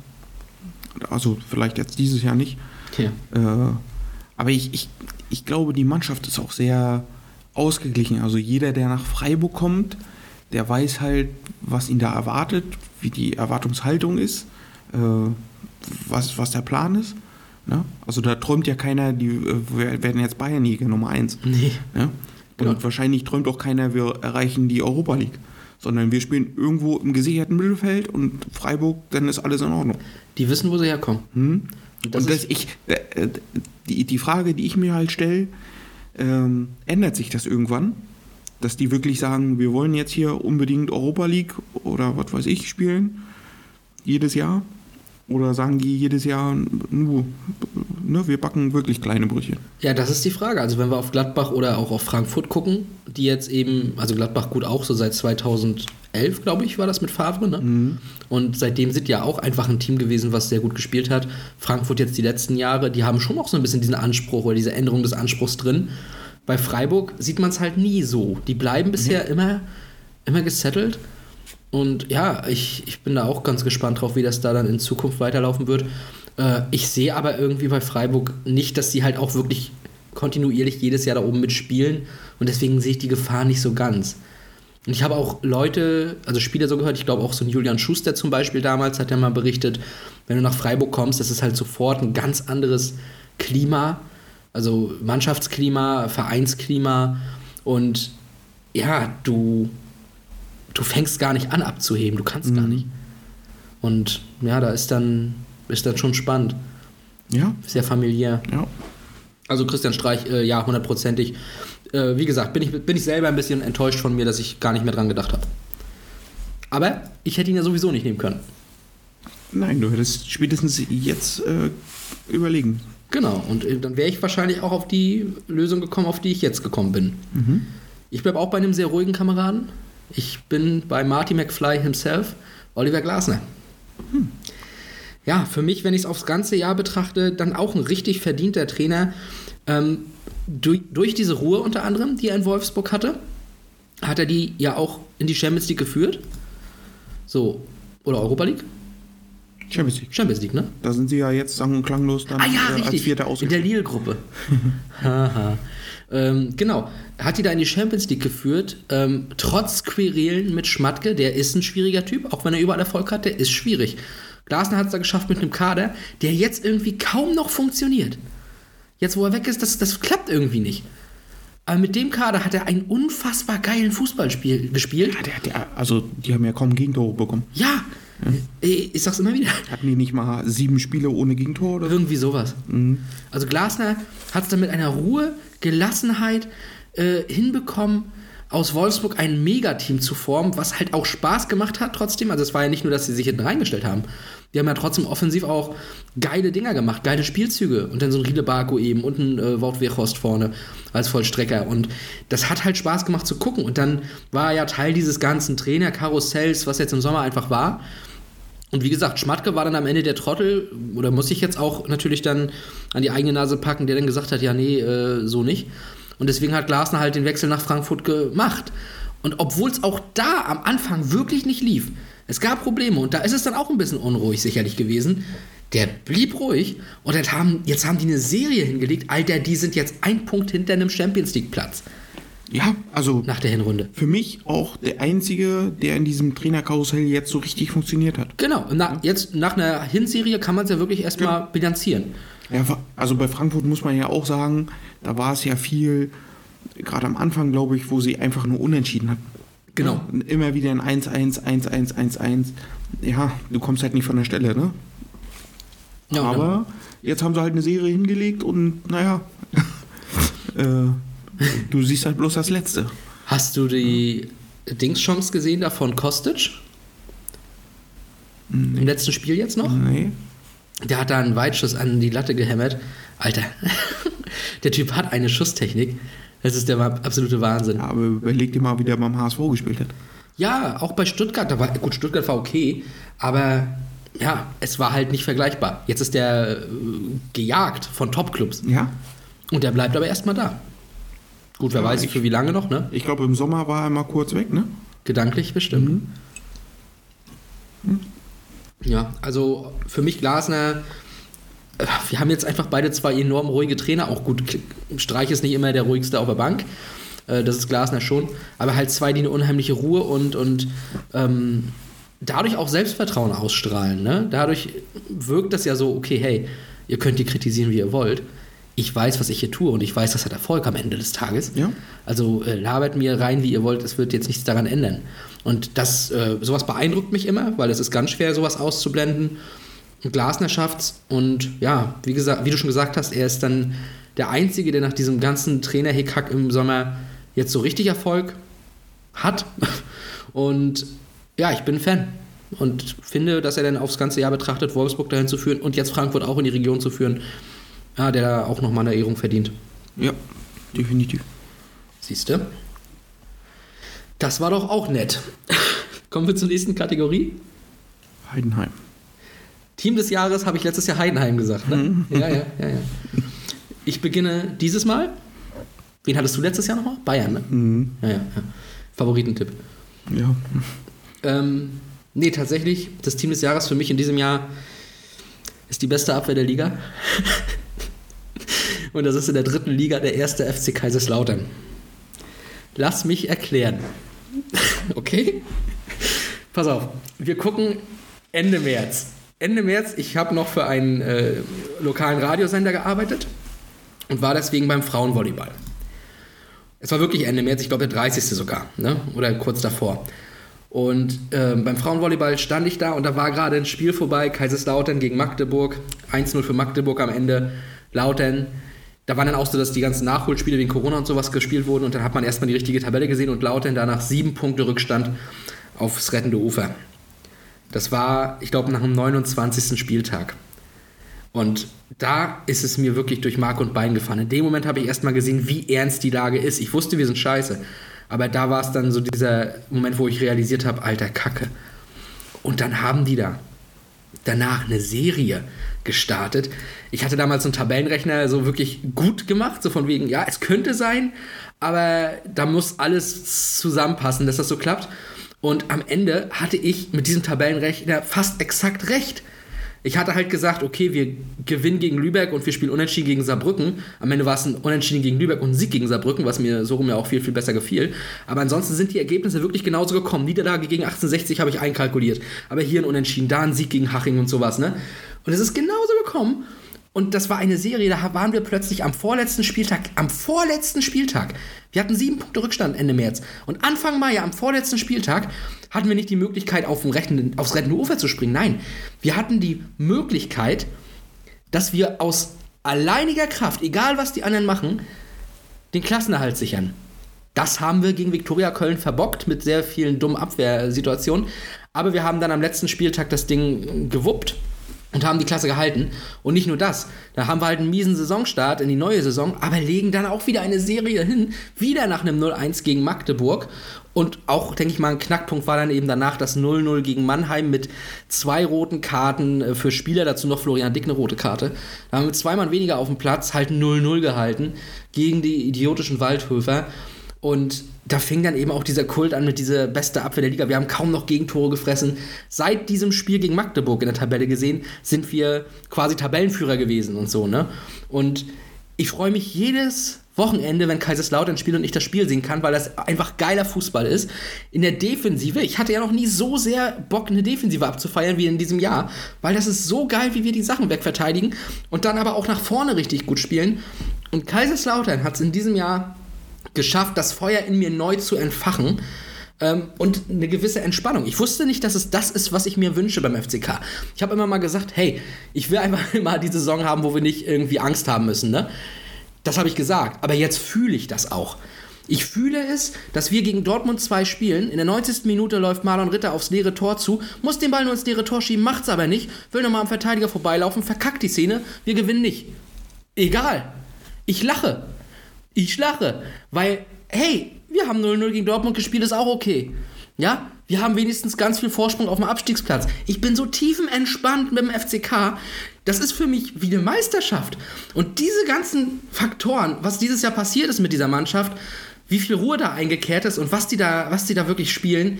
Also vielleicht jetzt dieses Jahr nicht. Ja. Äh, aber ich, ich, ich glaube, die Mannschaft ist auch sehr ausgeglichen. Also jeder, der nach Freiburg kommt, der weiß halt, was ihn da erwartet, wie die Erwartungshaltung ist, äh, was, was der Plan ist. Ne? Also da träumt ja keiner, die äh, wir werden jetzt Bayernliga Nummer 1. Nee. Ne? Und Genau. wahrscheinlich träumt auch keiner, wir erreichen die Europa League. Sondern wir spielen irgendwo im gesicherten Mittelfeld und Freiburg, dann ist alles in Ordnung. Die wissen, wo sie herkommen. Hm? Das und das ich, äh, äh, die, die Frage, die ich mir halt stelle, ähm, ändert sich das irgendwann? Dass die wirklich sagen, wir wollen jetzt hier unbedingt Europa League oder was weiß ich spielen, jedes Jahr? Oder sagen die jedes Jahr, nur, ne, wir backen wirklich kleine Brötchen? Ja, das ist die Frage. Also wenn wir auf Gladbach oder auch auf Frankfurt gucken, die jetzt eben, also Gladbach gut auch so seit 2011, glaube ich, war das mit Favre, ne? Und seitdem sind ja auch einfach ein Team gewesen, was sehr gut gespielt hat. Frankfurt jetzt die letzten Jahre, die haben schon auch so ein bisschen diesen Anspruch oder diese Änderung des Anspruchs drin. Bei Freiburg sieht man es halt nie so. Die bleiben bisher immer, immer gesettelt. Und ja, ich, ich bin da auch ganz gespannt drauf, wie das da dann in Zukunft weiterlaufen wird. Äh, ich sehe aber irgendwie bei Freiburg nicht, dass sie halt auch wirklich kontinuierlich jedes Jahr da oben mitspielen. Und deswegen sehe ich die Gefahr nicht so ganz. Und ich habe auch Leute, also Spieler so gehört, ich glaube auch so ein Julian Schuster zum Beispiel damals hat ja mal berichtet, wenn du nach Freiburg kommst, das ist halt sofort ein ganz anderes Klima, also Mannschaftsklima, Vereinsklima und ja, du, du fängst gar nicht an abzuheben, du kannst gar nicht. Und ja, da ist dann, ist dann schon spannend, Ja, sehr familiär. ja. Also Christian Streich, äh, ja, hundertprozentig. Äh, wie gesagt, bin ich, bin ich selber ein bisschen enttäuscht von mir, dass ich gar nicht mehr dran gedacht habe. Aber ich hätte ihn ja sowieso nicht nehmen können. Nein, du hättest spätestens jetzt äh, überlegen. Genau, und äh, dann wäre ich wahrscheinlich auch auf die Lösung gekommen, auf die ich jetzt gekommen bin. Ich bleibe auch bei einem sehr ruhigen Kameraden. Ich bin bei Marty McFly himself, Oliver Glasner. Ja, für mich, wenn ich es aufs ganze Jahr betrachte, dann auch ein richtig verdienter Trainer. Ähm, durch, durch diese Ruhe unter anderem, die er in Wolfsburg hatte, hat er die ja auch in die Champions League geführt. So, oder Europa League? Champions League. Champions League, ne? Da sind sie ja jetzt sang- und klanglos dann Ah ja, äh, als. Vierter in der. Lille-Gruppe. Haha. ähm, genau. Hat die da in die Champions League geführt, ähm, trotz Querelen mit Schmatke, der ist ein schwieriger Typ, auch wenn er überall Erfolg hat, der ist schwierig. Glasner hat es da geschafft mit einem Kader, der jetzt irgendwie kaum noch funktioniert. Jetzt, wo er weg ist, das, das klappt irgendwie nicht. Aber mit dem Kader hat er einen unfassbar geilen Fußballspiel gespielt. Ja, der, der, also die haben ja kaum Gegentore bekommen. Ja, Ich, ich sag's immer wieder. Hatten die nicht mal sieben Spiele ohne Gegentor oder so? Irgendwie sowas. Also Glasner hat es dann mit einer Ruhe, Gelassenheit äh, hinbekommen, aus Wolfsburg ein Megateam zu formen, was halt auch Spaß gemacht hat trotzdem. Also es war ja nicht nur, dass sie sich hinten reingestellt haben. Die haben ja trotzdem offensiv auch geile Dinger gemacht, geile Spielzüge. Und dann so ein Riede Barco eben und ein äh, Wout Weghorst vorne als Vollstrecker. Und das hat halt Spaß gemacht zu gucken. Und dann war er ja Teil dieses ganzen Trainerkarussells, was jetzt im Sommer einfach war. Und wie gesagt, Schmatke war dann am Ende der Trottel, oder muss ich jetzt auch natürlich dann an die eigene Nase packen, der dann gesagt hat, ja, nee, äh, so nicht. Und deswegen hat Glasner halt den Wechsel nach Frankfurt gemacht. Und obwohl es auch da am Anfang wirklich nicht lief, es gab Probleme und da ist es dann auch ein bisschen unruhig sicherlich gewesen. Der blieb ruhig und jetzt haben, jetzt haben die eine Serie hingelegt. Alter, die sind jetzt ein Punkt hinter einem Champions League Platz Ja, also nach der Hinrunde. für mich auch der einzige, der in diesem Trainerkarussell jetzt so richtig funktioniert hat. Genau, na, jetzt nach einer Hinserie kann man es ja wirklich erstmal bilanzieren. Ja, also bei Frankfurt muss man ja auch sagen, da war es ja viel, gerade am Anfang, glaube ich, wo sie einfach nur unentschieden hatten. Genau. Ja, immer wieder ein 1-1, 1-1, 1-1. Ja, du kommst halt nicht von der Stelle, ne? Ja, und Aber jetzt haben sie halt eine Serie hingelegt und naja, äh, du siehst halt bloß das Letzte. Hast du die Dingschance gesehen da von Kostic? Im letzten Spiel jetzt noch? Nee. Der hat da einen Weitschuss an die Latte gehämmert. Alter, der Typ hat eine Schusstechnik. Das ist der absolute Wahnsinn. Ja, aber überleg dir mal, wie der beim HSV gespielt hat. Ja, auch bei Stuttgart, da war, gut, Stuttgart war okay, aber ja, es war halt nicht vergleichbar. Jetzt ist der äh, gejagt von Topclubs Ja. und der bleibt aber erstmal da. Gut, wer Ja, weiß ich- für wie lange noch, ne? Ich glaube, im Sommer war er mal kurz weg, ne? Gedanklich bestimmt. Ja, also für mich Glasner, äh, wir haben jetzt einfach beide zwei enorm ruhige Trainer. Auch gut, Streich ist nicht immer der ruhigste auf der Bank. Äh, Das ist Glasner schon. Aber halt zwei, die eine unheimliche Ruhe und, und ähm, dadurch auch Selbstvertrauen ausstrahlen. Ne? Dadurch wirkt das ja so, okay, hey, ihr könnt die kritisieren, wie ihr wollt. Ich weiß, was ich hier tue und ich weiß, das hat Erfolg am Ende des Tages. Ja. Also äh, labert mir rein, wie ihr wollt, es wird jetzt nichts daran ändern. Und das, äh, sowas beeindruckt mich immer, weil es ist ganz schwer, sowas auszublenden. Und Glasner schafft's. Und ja, wie, gesagt, wie du schon gesagt hast, er ist dann der Einzige, der nach diesem ganzen Trainer-Hickhack im Sommer jetzt so richtig Erfolg hat. Und ja, ich bin Fan. Und finde, dass er dann aufs ganze Jahr betrachtet, Wolfsburg dahin zu führen und jetzt Frankfurt auch in die Region zu führen, ja, der da auch nochmal eine Ehrung verdient. Ja, definitiv. Siehst du? Das war doch auch nett. Kommen wir zur nächsten Kategorie. Heidenheim. Team des Jahres habe ich letztes Jahr Heidenheim gesagt. Ne? Ja, ja, ja, ja. Ich beginne dieses Mal. Wen hattest du letztes Jahr nochmal? Bayern, ne? Ja, ja, ja. Favoritentipp. Ja. Ähm, nee, tatsächlich, das Team des Jahres für mich in diesem Jahr ist die beste Abwehr der Liga. Und das ist in der dritten Liga der erste FC Kaiserslautern. Lass mich erklären. Okay? Pass auf, wir gucken Ende März. Ende März, ich habe noch für einen äh, lokalen Radiosender gearbeitet und war deswegen beim Frauenvolleyball. Es war wirklich Ende März, ich glaube der 30. sogar, ne? oder kurz davor. Und ähm, beim Frauenvolleyball stand ich da und da war gerade ein Spiel vorbei, Kaiserslautern gegen Magdeburg, 1-0 für Magdeburg am Ende, Lautern. Da war dann auch so, dass die ganzen Nachholspiele wegen Corona und sowas gespielt wurden und dann hat man erstmal die richtige Tabelle gesehen und Lautern danach sieben Punkte Rückstand aufs rettende Ufer. Das war, ich glaube, nach dem 29. Spieltag. Und da ist es mir wirklich durch Mark und Bein gefahren. In dem Moment habe ich erstmal gesehen, wie ernst die Lage ist. Ich wusste, wir sind scheiße. Aber da war es dann so dieser Moment, wo ich realisiert habe, alter Kacke. Und dann haben die da danach eine Serie gestartet. Ich hatte damals so einen Tabellenrechner so wirklich gut gemacht, so von wegen, ja, es könnte sein, aber da muss alles zusammenpassen, dass das so klappt. Und am Ende hatte ich mit diesem Tabellenrechner fast exakt recht. Ich hatte halt gesagt, okay, wir gewinnen gegen Lübeck und wir spielen unentschieden gegen Saarbrücken. Am Ende war es ein Unentschieden gegen Lübeck und ein Sieg gegen Saarbrücken, was mir so rum ja auch viel, viel besser gefiel. Aber ansonsten sind die Ergebnisse wirklich genauso gekommen. Niederlage gegen 1860 habe ich einkalkuliert. Aber hier ein Unentschieden, da ein Sieg gegen Haching und sowas, ne? Und es ist genauso gekommen. Und das war eine Serie, da waren wir plötzlich am vorletzten Spieltag, am vorletzten Spieltag. Wir hatten sieben Punkte Rückstand Ende März. Und Anfang Mai, am vorletzten Spieltag, hatten wir nicht die Möglichkeit, auf dem rechten, aufs rettende Ufer zu springen. Nein, wir hatten die Möglichkeit, dass wir aus alleiniger Kraft, egal was die anderen machen, den Klassenerhalt sichern. Das haben wir gegen Viktoria Köln verbockt mit sehr vielen dummen Abwehrsituationen. Aber wir haben dann am letzten Spieltag das Ding gewuppt und haben die Klasse gehalten. Und nicht nur das, da haben wir halt einen miesen Saisonstart in die neue Saison, aber legen dann auch wieder eine Serie hin, wieder nach einem 0-1 gegen Magdeburg. Und auch, denke ich mal, ein Knackpunkt war dann eben danach das 0-0 gegen Mannheim mit zwei roten Karten äh, für Spieler, dazu noch Florian Dick eine rote Karte. Da haben wir zweimal weniger auf dem Platz, halt 0-0 gehalten gegen die idiotischen Waldhöfer. Und da fing dann eben auch dieser Kult an mit dieser beste Abwehr der Liga. Wir haben kaum noch Gegentore gefressen. Seit diesem Spiel gegen Magdeburg in der Tabelle gesehen, sind wir quasi Tabellenführer gewesen und so, ne? Und ich freue mich jedes Wochenende, wenn Kaiserslautern spielt und ich das Spiel sehen kann, weil das einfach geiler Fußball ist. In der Defensive, ich hatte ja noch nie so sehr Bock, eine Defensive abzufeiern wie in diesem Jahr, weil das ist so geil, wie wir die Sachen wegverteidigen und dann aber auch nach vorne richtig gut spielen. Und Kaiserslautern hat es in diesem Jahr geschafft, das Feuer in mir neu zu entfachen ähm, und eine gewisse Entspannung. Ich wusste nicht, dass es das ist, was ich mir wünsche beim FCK. Ich habe immer mal gesagt, hey, ich will einfach mal die Saison haben, wo wir nicht irgendwie Angst haben müssen. Ne? Das habe ich gesagt, aber jetzt fühle ich das auch. Ich fühle es, dass wir gegen Dortmund 2 spielen. In der 90. Minute läuft Marlon Ritter aufs leere Tor zu, muss den Ball nur ins leere Tor schieben, macht's aber nicht, will nochmal am Verteidiger vorbeilaufen, verkackt die Szene, wir gewinnen nicht. Egal. Ich lache. Ich lache. Weil, hey, wir haben 0-0 gegen Dortmund gespielt, ist auch okay. Ja, wir haben wenigstens ganz viel Vorsprung auf dem Abstiegsplatz. Ich bin so tiefenentspannt mit dem FCK. Das ist für mich wie eine Meisterschaft. Und diese ganzen Faktoren, was dieses Jahr passiert ist mit dieser Mannschaft, wie viel Ruhe da eingekehrt ist und was die da, was die da wirklich spielen,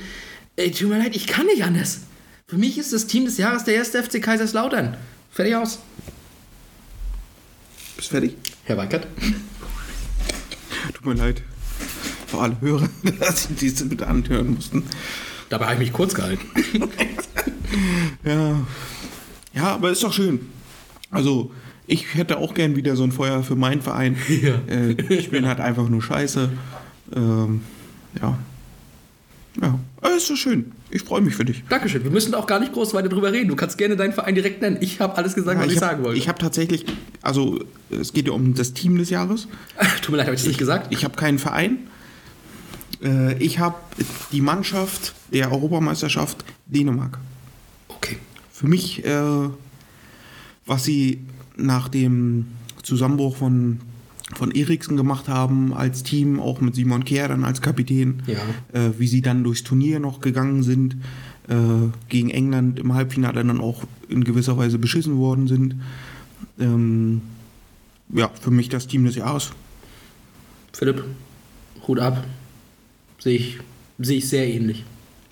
ey, tut mir leid, ich kann nicht anders. Für mich ist das Team des Jahres der erste FC Kaiserslautern. Fertig aus. Bist fertig? Herr Weikert. Tut mir leid. Für alle Hörer, dass sie diese mit anhören mussten. Dabei habe ich mich kurz gehalten. Ja. Ja, aber ist doch schön. Also, ich hätte auch gern wieder so ein Feuer für meinen Verein. Ja. Äh, ich bin halt einfach nur scheiße. Ähm, ja. Ja, aber ist so schön. Ich freue mich für dich. Dankeschön. Wir müssen auch gar nicht groß weiter drüber reden. Du kannst gerne deinen Verein direkt nennen. Ich habe alles gesagt, Ja, was ich, hab, sagen wollte. Ich habe tatsächlich, also es geht ja um das Team des Jahres. Tut mir leid, habe ich das nicht gesagt? Ich habe keinen Verein. Äh, ich habe die Mannschaft der Europameisterschaft Dänemark. Okay. Für mich, äh, was sie nach dem Zusammenbruch von, von Eriksen gemacht haben als Team, auch mit Simon Kehr dann als Kapitän, Ja. äh, wie sie dann durchs Turnier noch gegangen sind, äh, gegen England im Halbfinale dann auch in gewisser Weise beschissen worden sind. Ähm, ja, für mich das Team des Jahres. Philipp, Hut ab. Sehe ich, sehe ich sehr ähnlich.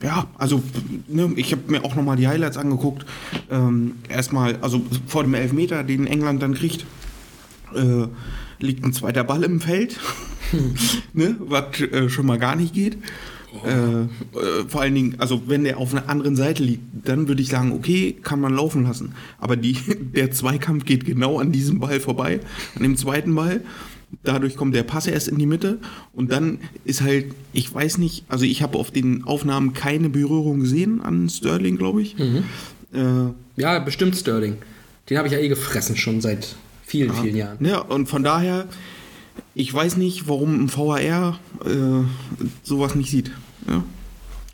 Ja, also ne, ich habe mir auch nochmal die Highlights angeguckt. Ähm, erstmal, also vor dem Elfmeter, den England dann kriegt, äh, liegt ein zweiter Ball im Feld, ne, was äh, schon mal gar nicht geht. Äh, äh, vor allen Dingen, also wenn der auf einer anderen Seite liegt, dann würde ich sagen, okay, kann man laufen lassen. Aber die, der Zweikampf geht genau an diesem Ball vorbei, an dem zweiten Ball. Dadurch kommt der Pass erst in die Mitte und dann ist halt, ich weiß nicht, also ich habe auf den Aufnahmen keine Berührung gesehen an Sterling, glaube ich. Äh, Ja, bestimmt Sterling. Den habe ich ja eh gefressen schon seit vielen, vielen Jahren. Ja, und von daher, ich weiß nicht, warum ein VAR äh, sowas nicht sieht. Ja.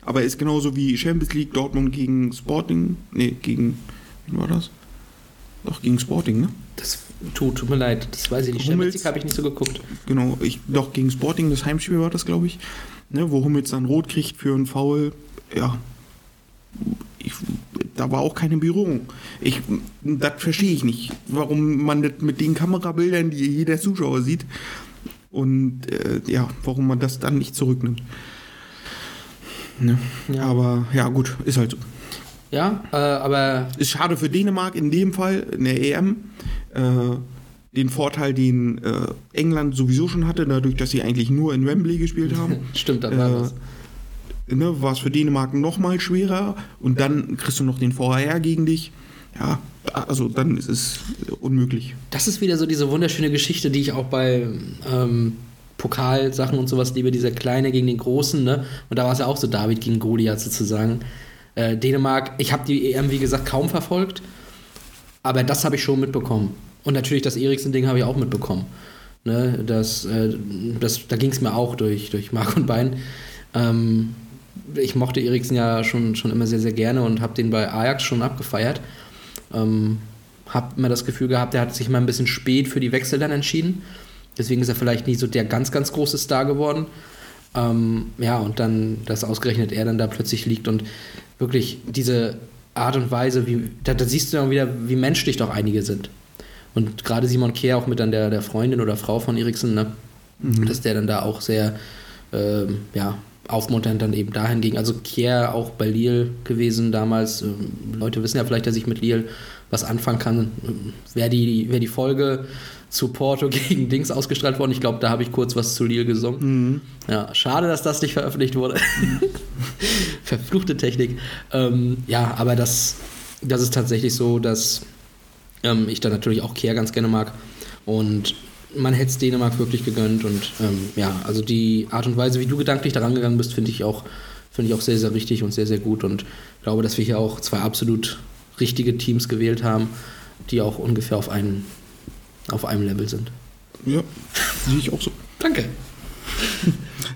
Aber ist genauso wie Champions League Dortmund gegen Sporting. Nee, gegen. Wie war das? Doch, gegen Sporting, ne? Das tut, tut mir leid. Das weiß ich nicht. Hummels- Champions League habe ich nicht so geguckt. Genau, ich, doch gegen Sporting, das Heimspiel war das, glaube ich. Ne, wo Hummels dann rot kriegt für einen Foul. Ja. Ich, da war auch keine Berührung. Ich, das verstehe ich nicht, warum man das mit den Kamerabildern, die jeder Zuschauer sieht, und äh, ja, warum man das dann nicht zurücknimmt. Ne? Ja. Aber ja, gut, ist halt so. Ja, äh, aber Ist schade für Dänemark in dem Fall, in der EM. Äh, den Vorteil, den äh, England sowieso schon hatte, dadurch, dass sie eigentlich nur in Wembley gespielt haben, stimmt, dann war Äh, was. Ne, war es für Dänemark noch mal schwerer. Und dann kriegst du noch den VAR gegen dich. Ja, also dann ist es unmöglich. Das ist wieder so diese wunderschöne Geschichte, die ich auch bei ähm, Pokalsachen und sowas liebe, dieser Kleine gegen den Großen, ne? Und da war es ja auch so David gegen Goliath sozusagen. Äh, Dänemark, ich habe die EM, wie gesagt, kaum verfolgt, aber das habe ich schon mitbekommen. Und natürlich das Eriksen-Ding habe ich auch mitbekommen. Ne? Das, äh, das, da ging es mir auch durch, durch Mark und Bein. Ähm, ich mochte Eriksen ja schon, schon immer sehr, sehr gerne und habe den bei Ajax schon abgefeiert. Ähm, habe immer das Gefühl gehabt, er hat sich mal ein bisschen spät für die Wechsel dann entschieden. Deswegen ist er vielleicht nicht so der ganz, ganz große Star geworden. Ähm, ja, und dann, dass ausgerechnet er dann da plötzlich liegt und wirklich diese Art und Weise, wie, da, da siehst du dann wieder, wie menschlich doch einige sind. Und gerade Simon Kehr auch mit dann der, der Freundin oder Frau von Eriksen, ne? dass der dann da auch sehr ähm, ja, aufmunternd dann eben dahin ging. Also Kier auch bei Lille gewesen damals. Ähm, Leute wissen ja vielleicht, dass ich mit Lille was anfangen kann. Ähm, Wäre die, wär die Folge zu Porto gegen Dings ausgestrahlt worden. Ich glaube, da habe ich kurz was zu Lille gesungen. Ja, schade, dass das nicht veröffentlicht wurde. Verfluchte Technik. Ähm, ja, aber das, das ist tatsächlich so, dass ähm, ich da natürlich auch Kehr ganz gerne mag. Und man hätte es Dänemark wirklich gegönnt. Und ähm, ja, also die Art und Weise, wie du gedanklich daran gegangen bist, finde ich auch finde ich auch sehr, sehr richtig und sehr, sehr gut. Und glaube, dass wir hier auch zwei absolut richtige Teams gewählt haben, die auch ungefähr auf, einen, auf einem Level sind. Ja, sehe ich auch so. Danke.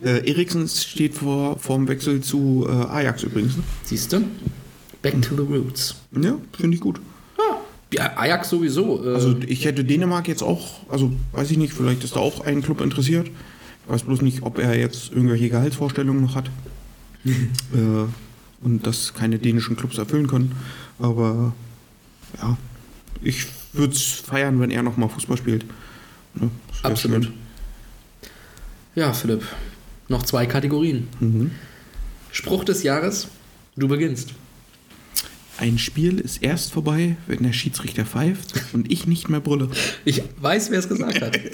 Äh, Eriksen steht vor, vor dem Wechsel zu äh, Ajax übrigens. Ne? Siehst du? Back to the roots. Ja, finde ich gut. Ja, Ajax sowieso. Äh, Also ich hätte Dänemark jetzt auch, also weiß ich nicht, vielleicht ist da auch ein Club interessiert. Ich weiß bloß nicht, ob er jetzt irgendwelche Gehaltsvorstellungen noch hat. äh, und das keine dänischen Clubs erfüllen können. Aber ja, ich würde es feiern, wenn er nochmal Fußball spielt. Ne, Absolut. schön. ja, Philipp. Noch zwei Kategorien. Mhm. Spruch des Jahres. Du beginnst. Ein Spiel ist erst vorbei, wenn der Schiedsrichter pfeift und ich nicht mehr brülle. Ich weiß, wer es gesagt hat.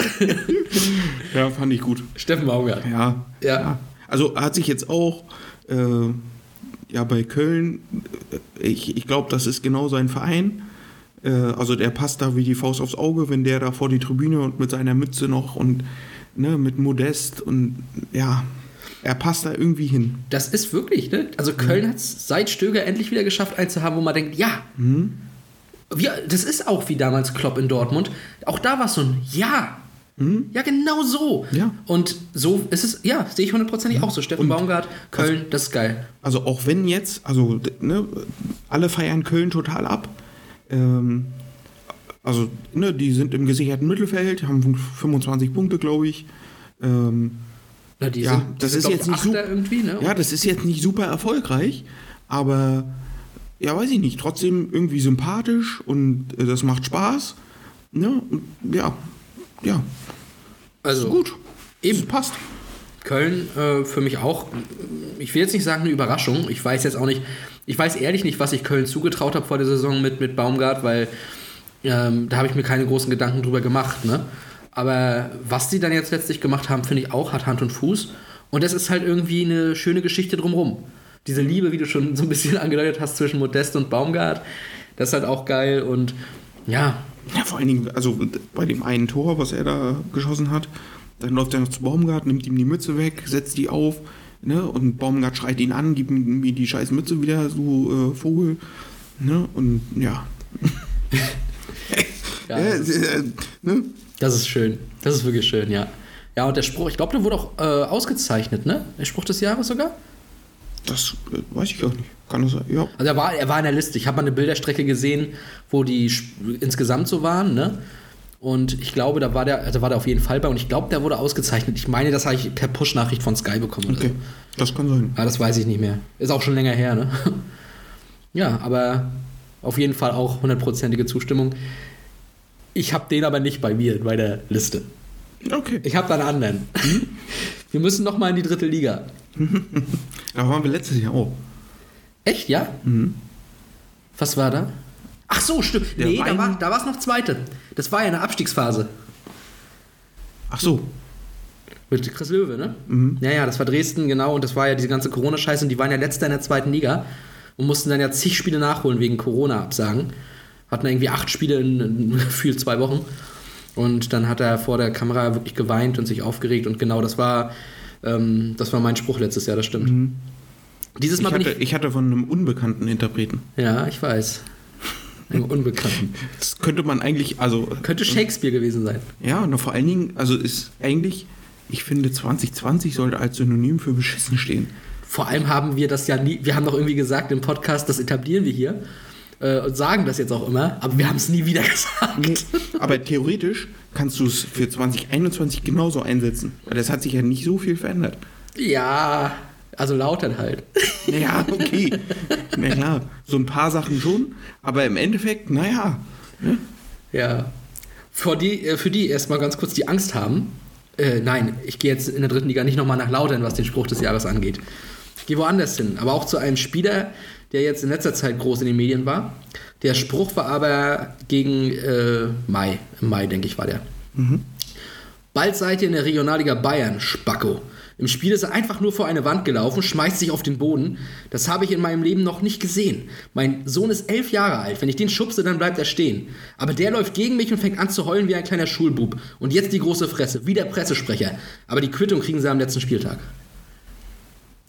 Ja, fand ich gut. Steffen Baumgart. Ja. Ja. Also hat sich jetzt auch äh, ja bei Köln, äh, ich, ich glaube, das ist genau sein Verein. Äh, also der passt da wie die Faust aufs Auge, wenn der da vor die Tribüne und mit seiner Mütze noch und ne, mit Modest und ja, er passt da irgendwie hin. Das ist wirklich, ne? Also Köln hat es seit Stöger endlich wieder geschafft, einen zu haben, wo man denkt, ja. Wir, das ist auch wie damals Klopp in Dortmund. Auch da war es so ein Ja. Ja, genau so. Ja. Und so ist es, ja, sehe ich hundertprozentig auch so. Steffen Und- Baumgart, Köln, das ist geil. Also auch wenn jetzt, also ne, alle feiern Köln total ab. Ähm, also ne, die sind im gesicherten Mittelfeld, haben 25 Punkte, glaube ich. Ähm, Na, die Ja, sind, das sind ist jetzt nicht so- irgendwie, ne? Ja, das ist jetzt nicht super erfolgreich, aber ja, weiß ich nicht, trotzdem irgendwie sympathisch und äh, das macht Spaß. Ne? Ja, ja, also gut. Eben. Das passt. Köln äh, für mich auch, ich will jetzt nicht sagen eine Überraschung. Ich weiß jetzt auch nicht, ich weiß ehrlich nicht, was ich Köln zugetraut habe vor der Saison mit, mit Baumgart, weil ähm, da habe ich mir keine großen Gedanken drüber gemacht. Ne? Aber was die dann jetzt letztlich gemacht haben, finde ich auch, hat Hand und Fuß. Und das ist halt irgendwie eine schöne Geschichte drumherum. Diese Liebe, wie du schon so ein bisschen angedeutet hast, zwischen Modest und Baumgart, das ist halt auch geil. Und ja, Ja, vor allen Dingen, also bei dem einen Tor, was er da geschossen hat, dann läuft er noch zu Baumgart, nimmt ihm die Mütze weg, setzt die auf, ne? Und Baumgart schreit ihn an, gibt ihm die scheiß Mütze wieder, so äh, Vogel. Ne? Und ja. ja Ja, äh, ne? Das ist schön. Das ist wirklich schön, ja. Ja, und der Spruch, ich glaube, der wurde auch äh, ausgezeichnet, ne? Der Spruch des Jahres sogar? Das äh, weiß ich auch nicht. Kann das sein? Ja. Also er war, er war in der Liste. Ich habe mal eine Bilderstrecke gesehen, wo die insgesamt so waren, ne? Und ich glaube, da war der, also war der auf jeden Fall bei und ich glaube, der wurde ausgezeichnet. Ich meine, das habe ich per Push-Nachricht von Sky bekommen. Oder Okay, so. das kann sein. Ah, das weiß ich nicht mehr. Ist auch schon länger her, ne? Ja, aber auf jeden Fall auch hundertprozentige Zustimmung. Ich habe den aber nicht bei mir bei der Liste. Okay. Ich habe da einen anderen. Wir müssen noch mal in die dritte Liga. Da waren wir letztes Jahr auch. Echt, ja? Was war da? Ach so, stimmt. Der nee, da Wein- war, da war es noch zweite. Das war ja eine Abstiegsphase. Ach so. Mit Chris Löwe, ne? Ja, ja, das war Dresden, genau. Und das war ja diese ganze Corona-Scheiße. Und die waren ja letzter in der zweiten Liga und mussten dann ja zig Spiele nachholen wegen Corona-Absagen. Hatten irgendwie acht Spiele in, in gefühlt zwei Wochen. Und dann hat er vor der Kamera wirklich geweint und sich aufgeregt. Und genau das war, ähm, das war mein Spruch letztes Jahr, das stimmt. Dieses Ich Mal bin hatte, ich. ich hatte von einem unbekannten Interpreten. Ja, ich weiß. Einem Unbekannten. Das könnte man eigentlich, also Könnte Shakespeare gewesen sein. ja, und vor allen Dingen, also ist eigentlich, ich finde 2020 sollte als Synonym für beschissen stehen. Vor allem haben wir das ja nie, wir haben doch irgendwie gesagt im Podcast, das etablieren wir hier äh, und sagen das jetzt auch immer, aber wir haben es nie wieder gesagt. Aber theoretisch kannst du es für 2021 genauso einsetzen. Weil das hat sich ja nicht so viel verändert. Ja, also lautern halt. Naja, okay. Na klar, so ein paar Sachen schon, aber im Endeffekt, naja. Ja. Für die, äh, für die erstmal ganz kurz die Angst haben. Äh, nein, ich gehe jetzt in der dritten Liga nicht nochmal nach Lautern, was den Spruch des Jahres angeht. Ich gehe woanders hin, aber auch zu einem Spieler, der jetzt in letzter Zeit groß in den Medien war. Der Spruch war aber gegen äh, Mai. Im Mai, denke ich, war der. Bald seid ihr in der Regionalliga Bayern, Spacko. Im Spiel ist er einfach nur vor eine Wand gelaufen, schmeißt sich auf den Boden. Das habe ich in meinem Leben noch nicht gesehen. Mein Sohn ist elf Jahre alt. Wenn ich den schubse, dann bleibt er stehen. Aber der läuft gegen mich und fängt an zu heulen wie ein kleiner Schulbub. Und jetzt die große Fresse, wie der Pressesprecher. Aber die Quittung kriegen sie am letzten Spieltag.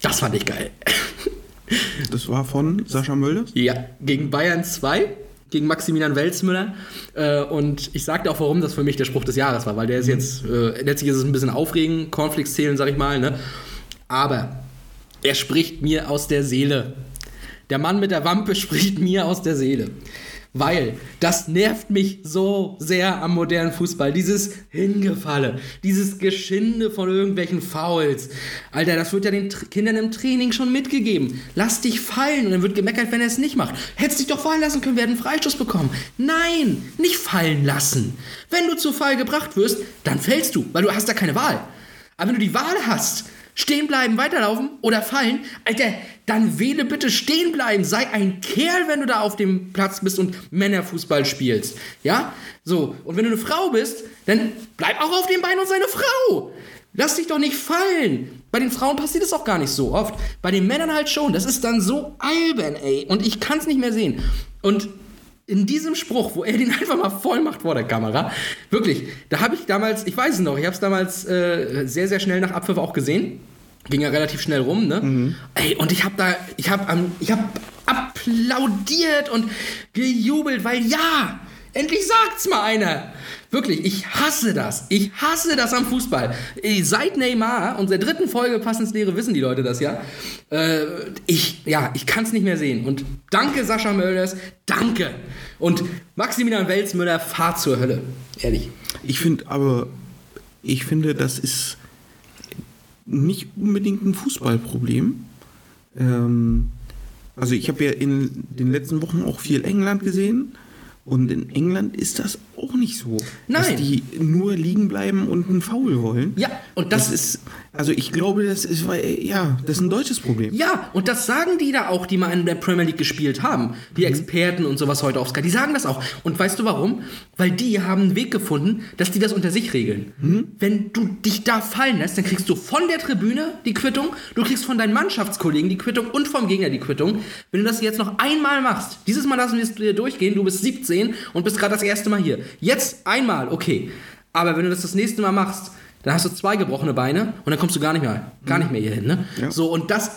Das fand ich geil. Das war von Sascha Mölder. Ja, gegen Bayern 2, gegen Maximilian Welzmüller. Äh, und ich sagte auch, warum das für mich der Spruch des Jahres war, weil der ist jetzt, äh, letztlich ist es ein bisschen aufregend, Cornflakes zählen, sag ich mal, ne? Aber er spricht mir aus der Seele. Der Mann mit der Wampe spricht mir aus der Seele. Weil das nervt mich so sehr am modernen Fußball. Dieses Hingefalle, dieses Geschinde von irgendwelchen Fouls. Alter, das wird ja den Tr Kindern im Training schon mitgegeben. Lass dich fallen und dann wird gemeckert, wenn er es nicht macht. Hättest dich doch fallen lassen können, wir hätten einen Freistoß bekommen. Nein, nicht fallen lassen. Wenn du zu Fall gebracht wirst, dann fällst du, weil du hast da keine Wahl. Aber wenn du die Wahl hast, stehen bleiben, weiterlaufen oder fallen, Alter, dann wähle bitte stehen bleiben. Sei ein Kerl, wenn du da auf dem Platz bist und Männerfußball spielst. Ja? So. Und wenn du eine Frau bist, dann bleib auch auf dem Bein und sei eine Frau. Lass dich doch nicht fallen. Bei den Frauen passiert es auch gar nicht so oft. Bei den Männern halt schon. Das ist dann so albern, ey. Und ich kann es nicht mehr sehen. Und in diesem Spruch, wo er den einfach mal voll macht vor der Kamera, wirklich, da habe ich damals, ich weiß es noch, ich habe es damals äh, sehr, sehr schnell nach Abpfiff auch gesehen. Ging ja relativ schnell rum, ne? Ey, und ich habe da, ich habe ähm, ich habe applaudiert und gejubelt, weil ja, endlich sagt's mal einer. Wirklich, ich hasse das. Ich hasse das am Fußball. Äh, Seit Neymar, unserer dritten Folge Pass ins Leere, wissen die Leute das ja. Äh, ich, ja, ich kann es nicht mehr sehen. Und danke, Sascha Mölders, danke. Und Maximilian Welzmüller, fahr zur Hölle. Ehrlich. Ich finde aber, ich finde, das ist nicht unbedingt ein Fußballproblem. Ähm, also ich habe ja in den letzten Wochen auch viel England gesehen. Und in England ist das auch nicht so, dass Nein. die nur liegen bleiben und einen Foul wollen. Ja, und das- das ist, also ich glaube, das ist, ja, das ist ein deutsches Problem. Ja, und das sagen die da auch, die mal in der Premier League gespielt haben. Die Experten und sowas heute auf Sky, die sagen das auch. Und weißt du warum? Weil die haben einen Weg gefunden, dass die das unter sich regeln. Wenn du dich da fallen lässt, dann kriegst du von der Tribüne die Quittung, du kriegst von deinen Mannschaftskollegen die Quittung und vom Gegner die Quittung. Wenn du das jetzt noch einmal machst, dieses Mal lassen wir es dir durchgehen, du bist 17 und bist gerade das erste Mal hier. Jetzt einmal, okay. Aber wenn du das das nächste Mal machst, dann hast du zwei gebrochene Beine und dann kommst du gar nicht mehr, gar nicht mehr hier hin. Ne? Ja. So, und das,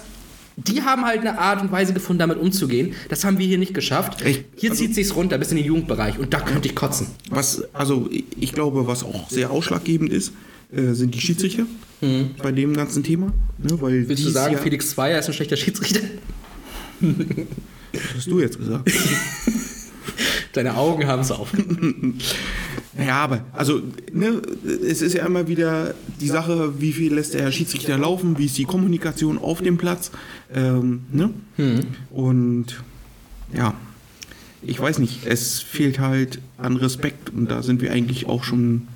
die haben halt eine Art und Weise gefunden, damit umzugehen. Das haben wir hier nicht geschafft. Echt? Hier zieht sich's runter bis in den Jugendbereich und da könnte ich kotzen. Was, also ich glaube, was auch sehr ausschlaggebend ist, äh, sind die Schiedsrichter bei dem ganzen Thema. Ne, weil Mhm. Willst du sagen, Jahr- Felix Zweier ist ein schlechter Schiedsrichter? Was hast du jetzt gesagt? Deine Augen haben es auf. Ja, aber also ne, es ist ja immer wieder die Sache, wie viel lässt der Schiedsrichter laufen, wie ist die Kommunikation auf dem Platz. Ähm, ne? Und ja, ich weiß nicht, es fehlt halt an Respekt und da sind wir eigentlich auch schon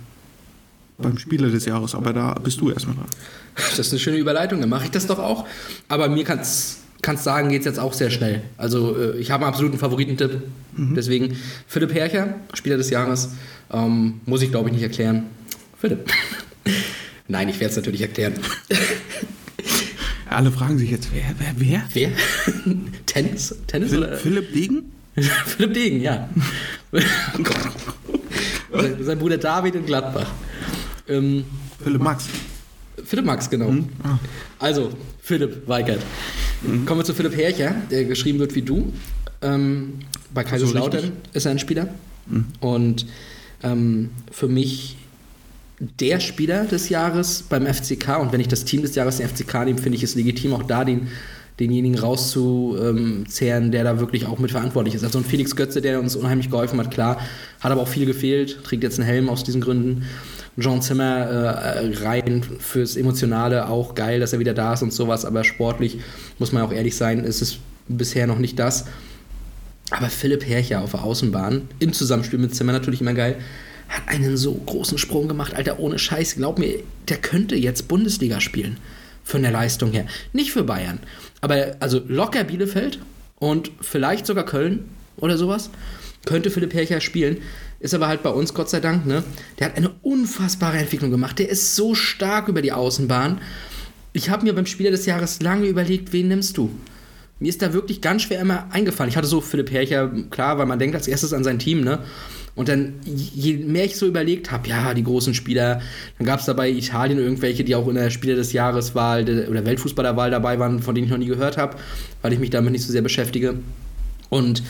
beim Spieler des Jahres, aber da bist du erstmal dran. Das ist eine schöne Überleitung, dann mache ich das doch auch. Aber mir kannst kannst sagen, geht es jetzt auch sehr schnell. Also äh, ich habe einen absoluten Favoritentipp. Deswegen Philipp Hercher, Spieler des Jahres, ähm, muss ich glaube ich nicht erklären. Philipp. Nein, ich werde es natürlich erklären. Alle fragen sich jetzt, wer, wer, wer? Wer? Tennis? Tennis Phil, oder? Philipp Degen? Philipp Degen, ja. sein, sein Bruder David in Gladbach. Ähm, Philipp Max. Philipp Max, genau. Also, Philipp Weigert. Kommen wir zu Philipp Hercher, der geschrieben wird wie du. Ähm, bei Kaiserslautern richtig. ist er ein Spieler. Und ähm, für mich der Spieler des Jahres beim FCK. Und wenn ich das Team des Jahres den FCK nehme, finde ich es legitim, auch da den, denjenigen rauszuzehren, der da wirklich auch mitverantwortlich ist. Also ein Felix Götze, der uns unheimlich geholfen hat, klar, hat aber auch viel gefehlt, trägt jetzt einen Helm aus diesen Gründen. Jean Zimmer äh, rein fürs Emotionale auch geil, dass er wieder da ist und sowas, aber sportlich muss man auch ehrlich sein, ist es bisher noch nicht das. Aber Philipp Hercher auf der Außenbahn, im Zusammenspiel mit Zimmer natürlich immer geil, hat einen so großen Sprung gemacht, Alter, ohne Scheiß. Glaub mir, der könnte jetzt Bundesliga spielen. Von der Leistung her. Nicht für Bayern. Aber also locker Bielefeld und vielleicht sogar Köln oder sowas. Könnte Philipp Hercher spielen. Ist aber halt bei uns, Gott sei Dank, ne? Der hat eine unfassbare Entwicklung gemacht. Der ist so stark über die Außenbahn. Ich habe mir beim Spieler des Jahres lange überlegt, wen nimmst du? Mir ist da wirklich ganz schwer immer eingefallen. Ich hatte so Philipp Hercher, klar, weil man denkt als erstes an sein Team, ne? Und dann, je mehr ich so überlegt habe, ja, die großen Spieler, dann gab es dabei Italien irgendwelche, die auch in der Spieler des Jahreswahl de- oder Weltfußballerwahl dabei waren, von denen ich noch nie gehört habe, weil ich mich damit nicht so sehr beschäftige. Und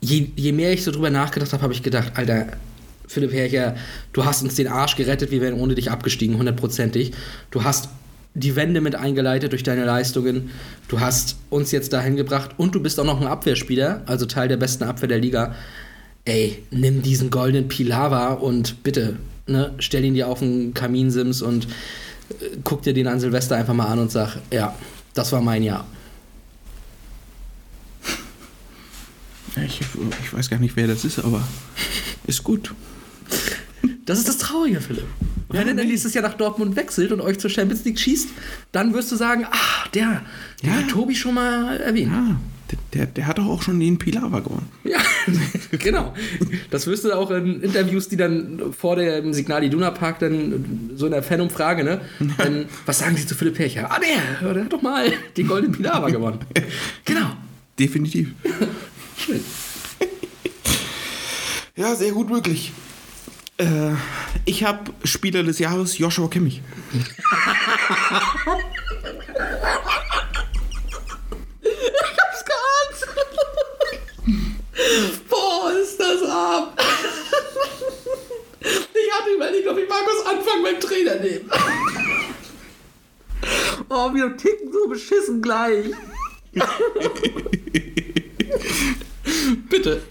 je, je mehr ich so drüber nachgedacht habe, habe ich gedacht, Alter, Philipp Hercher, du hast uns den Arsch gerettet, wir wären ohne dich abgestiegen, hundertprozentig. Du hast die Wende mit eingeleitet durch deine Leistungen. Du hast uns jetzt dahin gebracht und du bist auch noch ein Abwehrspieler, also Teil der besten Abwehr der Liga. Ey, nimm diesen goldenen Pilava und bitte, ne, stell ihn dir auf den Kaminsims und äh, guck dir den an Silvester einfach mal an und sag, ja, das war mein Jahr. Ich, ich weiß gar nicht, wer das ist, aber ist gut. Das ist das Traurige, Philipp. Wenn er dann nächstes Jahr nach Dortmund wechselt und euch zur Champions League schießt, dann wirst du sagen, ah, der, der Ja. hat Tobi schon mal erwähnt. Ja, der, der, der hat doch auch schon den Pilava gewonnen. Ja, genau. Das wirst du auch in Interviews, die dann vor dem Signal Iduna Park dann so in der Fanumfrage, ne? Dann, was sagen sie zu Philipp Percher? Ah, der, der hat doch mal den Golden Pilava gewonnen. Genau. Definitiv. Ja, sehr gut möglich. Äh, ich habe Spieler des Jahres Joshua Kimmich. hab's geahnt. Boah, ist das arm. Ich hatte überlegt, ob ich Markus Anfang beim Trainer nehme. Oh, wir ticken so beschissen gleich. Bitte.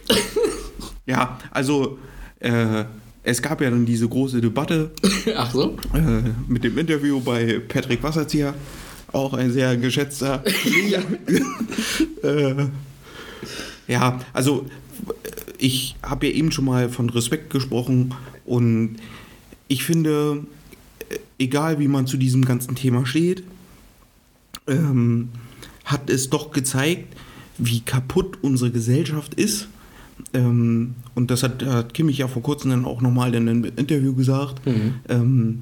Ja, also äh, es gab ja dann diese große Debatte Ach so? äh, mit dem Interview bei Patrick Wasserzieher, auch ein sehr geschätzter ja. äh, ja, also ich habe ja eben schon mal von Respekt gesprochen und ich finde, äh, egal wie man zu diesem ganzen Thema steht, ähm, hat es doch gezeigt, wie kaputt unsere Gesellschaft ist. Ähm, und das hat, hat Kimmich ja vor kurzem dann auch nochmal in einem Interview gesagt. Ähm,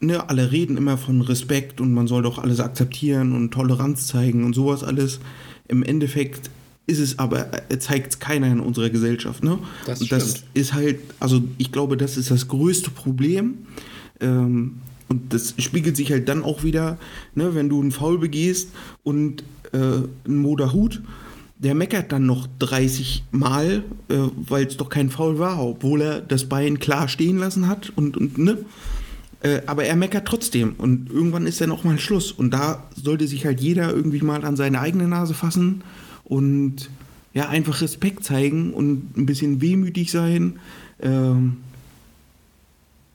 ne, alle reden immer von Respekt und man soll doch alles akzeptieren und Toleranz zeigen und sowas alles. Im Endeffekt ist es aber, äh, zeigt es keiner in unserer Gesellschaft. Ne? Das und das ist halt, also ich glaube, das ist das größte Problem. Ähm, und das spiegelt sich halt dann auch wieder, ne, wenn du einen Foul begehst und äh, ein Moderhut, der meckert dann noch 30 Mal, äh, weil es doch kein Foul war, obwohl er das Bein klar stehen lassen hat und, und ne? Äh, aber er meckert trotzdem und irgendwann ist dann auch mal Schluss. Und da sollte sich halt jeder irgendwie mal an seine eigene Nase fassen und ja, einfach Respekt zeigen und ein bisschen wehmütig sein. Ähm,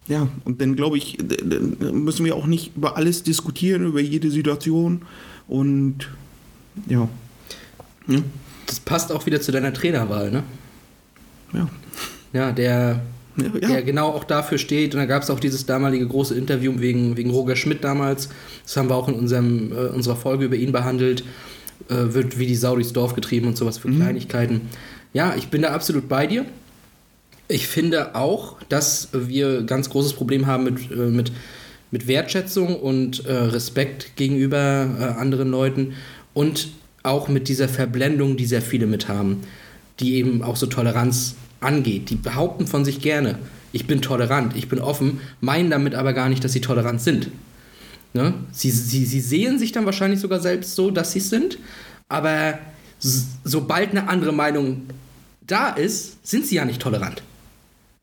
ja, und dann glaube ich, d- d- müssen wir auch nicht über alles diskutieren, über jede Situation. Und ja. Ja. Das passt auch wieder zu deiner Trainerwahl, ne? Ja. Ja, der, Ja, ja. der genau auch dafür steht. Und da gab es auch dieses damalige große Interview wegen, wegen Roger Schmidt damals. Das haben wir auch in unserem, äh, unserer Folge über ihn behandelt. Äh, wird wie die Sau durchs Dorf getrieben und sowas für Kleinigkeiten. Ja, ich bin da absolut bei dir. Ich finde auch, dass wir ganz großes Problem haben mit, äh, mit, mit Wertschätzung und äh, Respekt gegenüber äh, anderen Leuten und auch mit dieser Verblendung, die sehr viele mit haben. die eben auch so Toleranz angeht. Die behaupten von sich gerne, ich bin tolerant, ich bin offen, meinen damit aber gar nicht, dass sie tolerant sind. Ne? Sie, sie, sie sehen sich dann wahrscheinlich sogar selbst so, dass sie es sind, aber sobald eine andere Meinung da ist, sind sie ja nicht tolerant.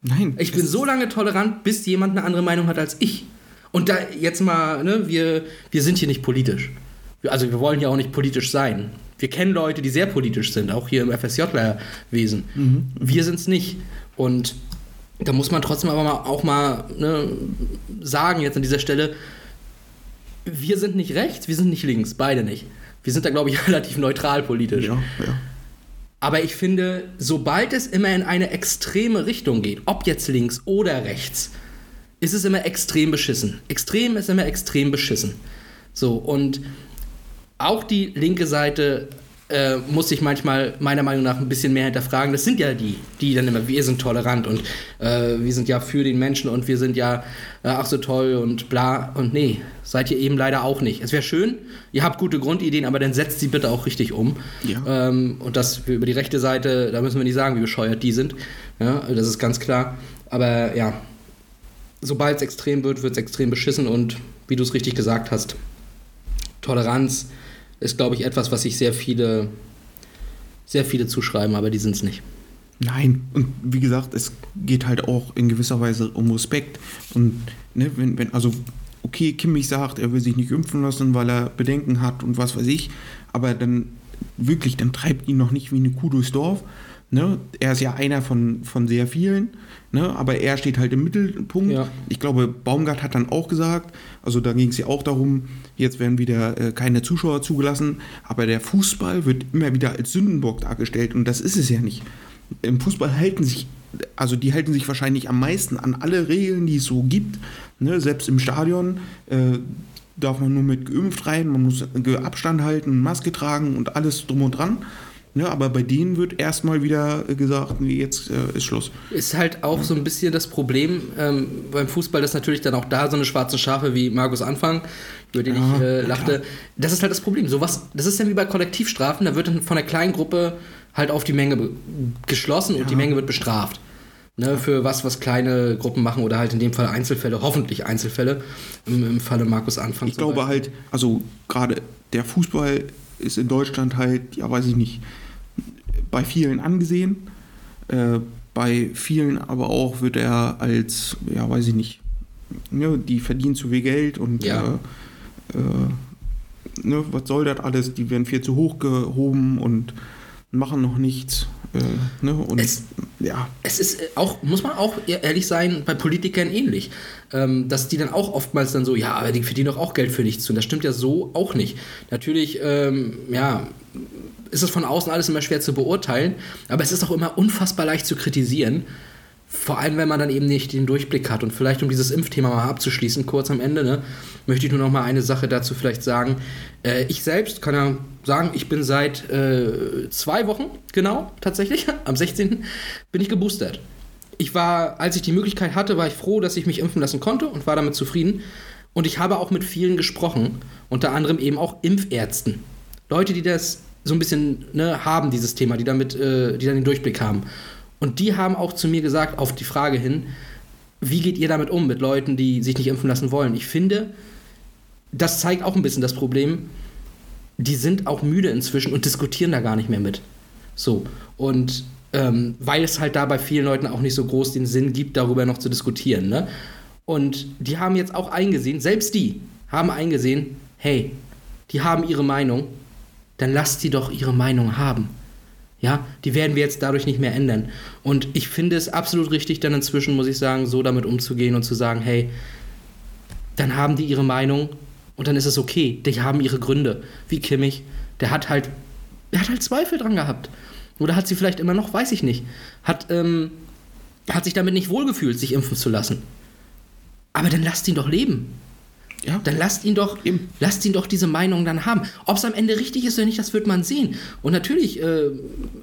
Nein. Ich bin so lange tolerant, bis jemand eine andere Meinung hat als ich. Und da jetzt mal, ne, wir, wir sind hier nicht politisch. Also wir wollen ja auch nicht politisch sein. Wir kennen Leute, die sehr politisch sind, auch hier im FSJ-Wesen. Mhm. Wir sind es nicht. Und da muss man trotzdem aber mal, auch mal ne, sagen jetzt an dieser Stelle, wir sind nicht rechts, wir sind nicht links, beide nicht. Wir sind da, glaube ich, relativ neutral politisch. Ja, ja. Aber ich finde, sobald es immer in eine extreme Richtung geht, ob jetzt links oder rechts, ist es immer extrem beschissen. Extrem ist immer extrem beschissen. So, und auch die linke Seite äh, muss sich manchmal meiner Meinung nach ein bisschen mehr hinterfragen. Das sind ja die, die dann immer, wir sind tolerant und äh, wir sind ja für den Menschen und wir sind ja äh, ach so toll und bla. Und nee, seid ihr eben leider auch nicht. Es wäre schön, ihr habt gute Grundideen, aber dann setzt sie bitte auch richtig um. Ja. Ähm, und das über die rechte Seite, da müssen wir nicht sagen, wie bescheuert die sind. Ja, das ist ganz klar. Aber ja, sobald es extrem wird, wird es extrem beschissen und wie du es richtig gesagt hast, Toleranz ist, glaube ich, etwas, was sich sehr viele, sehr viele zuschreiben, aber die sind es nicht. Nein, und wie gesagt, es geht halt auch in gewisser Weise um Respekt. Und ne, wenn, wenn, also, okay, Kimmich sagt, er will sich nicht impfen lassen, weil er Bedenken hat und was weiß ich, aber dann wirklich, dann treibt ihn noch nicht wie eine Kuh durchs Dorf. Ne? Er ist ja einer von, von sehr vielen, ne? aber er steht halt im Mittelpunkt. Ja. Ich glaube, Baumgart hat dann auch gesagt, also da ging es ja auch darum, jetzt werden wieder äh, keine Zuschauer zugelassen, aber der Fußball wird immer wieder als Sündenbock dargestellt und das ist es ja nicht. Im Fußball halten sich, also die halten sich wahrscheinlich am meisten an alle Regeln, die es so gibt. Ne? Selbst im Stadion äh, darf man nur mit geimpft rein, man muss Abstand halten, Maske tragen und alles drum und dran. Ja, aber bei denen wird erstmal wieder gesagt, nee, jetzt äh, ist Schluss. Ist halt auch so ein bisschen das Problem ähm, beim Fußball, dass natürlich dann auch da so eine schwarze Schafe wie Markus Anfang, über den Ja, ich äh, ja, lachte, das ist halt das Problem. So was, das ist dann wie bei Kollektivstrafen, da wird dann von der kleinen Gruppe halt auf die Menge geschlossen und die Menge wird bestraft. Ne, für was, was kleine Gruppen machen oder halt in dem Fall Einzelfälle, hoffentlich Einzelfälle, im, im Falle Markus Anfang. Ich glaube Beispiel. halt, also gerade der Fußball ist in Deutschland halt, ja, weiß ich nicht, bei vielen angesehen. Äh, bei vielen aber auch wird er als, ja, weiß ich nicht, ne, die verdienen zu viel Geld und Ja. äh, äh, ne, was soll das alles? Die werden viel zu hoch gehoben und machen noch nichts. Äh, ne, und Es- ja, Es ist auch, muss man auch e- ehrlich sein, bei Politikern ähnlich. Ähm, dass die dann auch oftmals dann so, ja, aber die verdienen doch auch Geld für nichts. Und das stimmt ja so auch nicht. Natürlich, ähm, ja, ist es von außen alles immer schwer zu beurteilen, aber es ist auch immer unfassbar leicht zu kritisieren. Vor allem, wenn man dann eben nicht den Durchblick hat. Und vielleicht, um dieses Impfthema mal abzuschließen, kurz am Ende, ne, möchte ich nur noch mal eine Sache dazu vielleicht sagen. Äh, ich selbst kann ja sagen, ich bin seit äh, zwei Wochen, genau, tatsächlich, am 16. bin ich geboostert. Ich war, als ich die Möglichkeit hatte, war ich froh, dass ich mich impfen lassen konnte und war damit zufrieden. Und ich habe auch mit vielen gesprochen, unter anderem eben auch Impfärzten. Leute, die das so ein bisschen ne, haben, dieses Thema, die damit, äh, die dann den Durchblick haben. Und die haben auch zu mir gesagt, auf die Frage hin, wie geht ihr damit um, mit Leuten, die sich nicht impfen lassen wollen? Ich finde, das zeigt auch ein bisschen das Problem, die sind auch müde inzwischen und diskutieren da gar nicht mehr mit. So. Und ähm, weil es halt da bei vielen Leuten auch nicht so groß den Sinn gibt, darüber noch zu diskutieren. Ne? Und die haben jetzt auch eingesehen, selbst die haben eingesehen, hey, die haben ihre Meinung, dann lasst sie doch ihre Meinung haben. Ja, die werden wir jetzt dadurch nicht mehr ändern. Und ich finde es absolut richtig, dann inzwischen, muss ich sagen, so damit umzugehen und zu sagen, hey, dann haben die ihre Meinung und dann ist es okay. Die haben ihre Gründe. Wie Kimmich, der hat halt, der hat halt Zweifel dran gehabt. Oder hat sie vielleicht immer noch, weiß ich nicht. Hat, ähm, hat sich damit nicht wohlgefühlt, sich impfen zu lassen. Aber dann lasst ihn doch leben. Ja. Dann lasst ihn doch, Eben. lasst ihn doch diese Meinung dann haben. Ob es am Ende richtig ist oder nicht, das wird man sehen. Und natürlich, äh,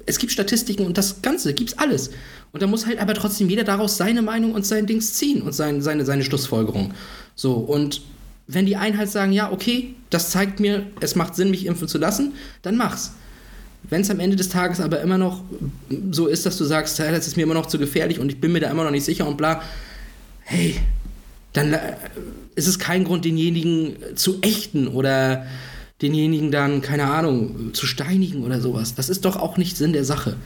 es gibt Statistiken und das Ganze, gibt's alles. Und da muss halt aber trotzdem jeder daraus seine Meinung und sein Dings ziehen und sein, seine, seine Schlussfolgerung. So, und wenn die einen halt sagen, ja, okay, das zeigt mir, es macht Sinn, mich impfen zu lassen, dann mach's. Wenn es am Ende des Tages aber immer noch so ist, dass du sagst, "Ja, das ist mir immer noch zu gefährlich und ich bin mir da immer noch nicht sicher und bla, hey, dann äh, ist es kein Grund, denjenigen zu ächten oder denjenigen dann, keine Ahnung, zu steinigen oder sowas. Das ist doch auch nicht Sinn der Sache.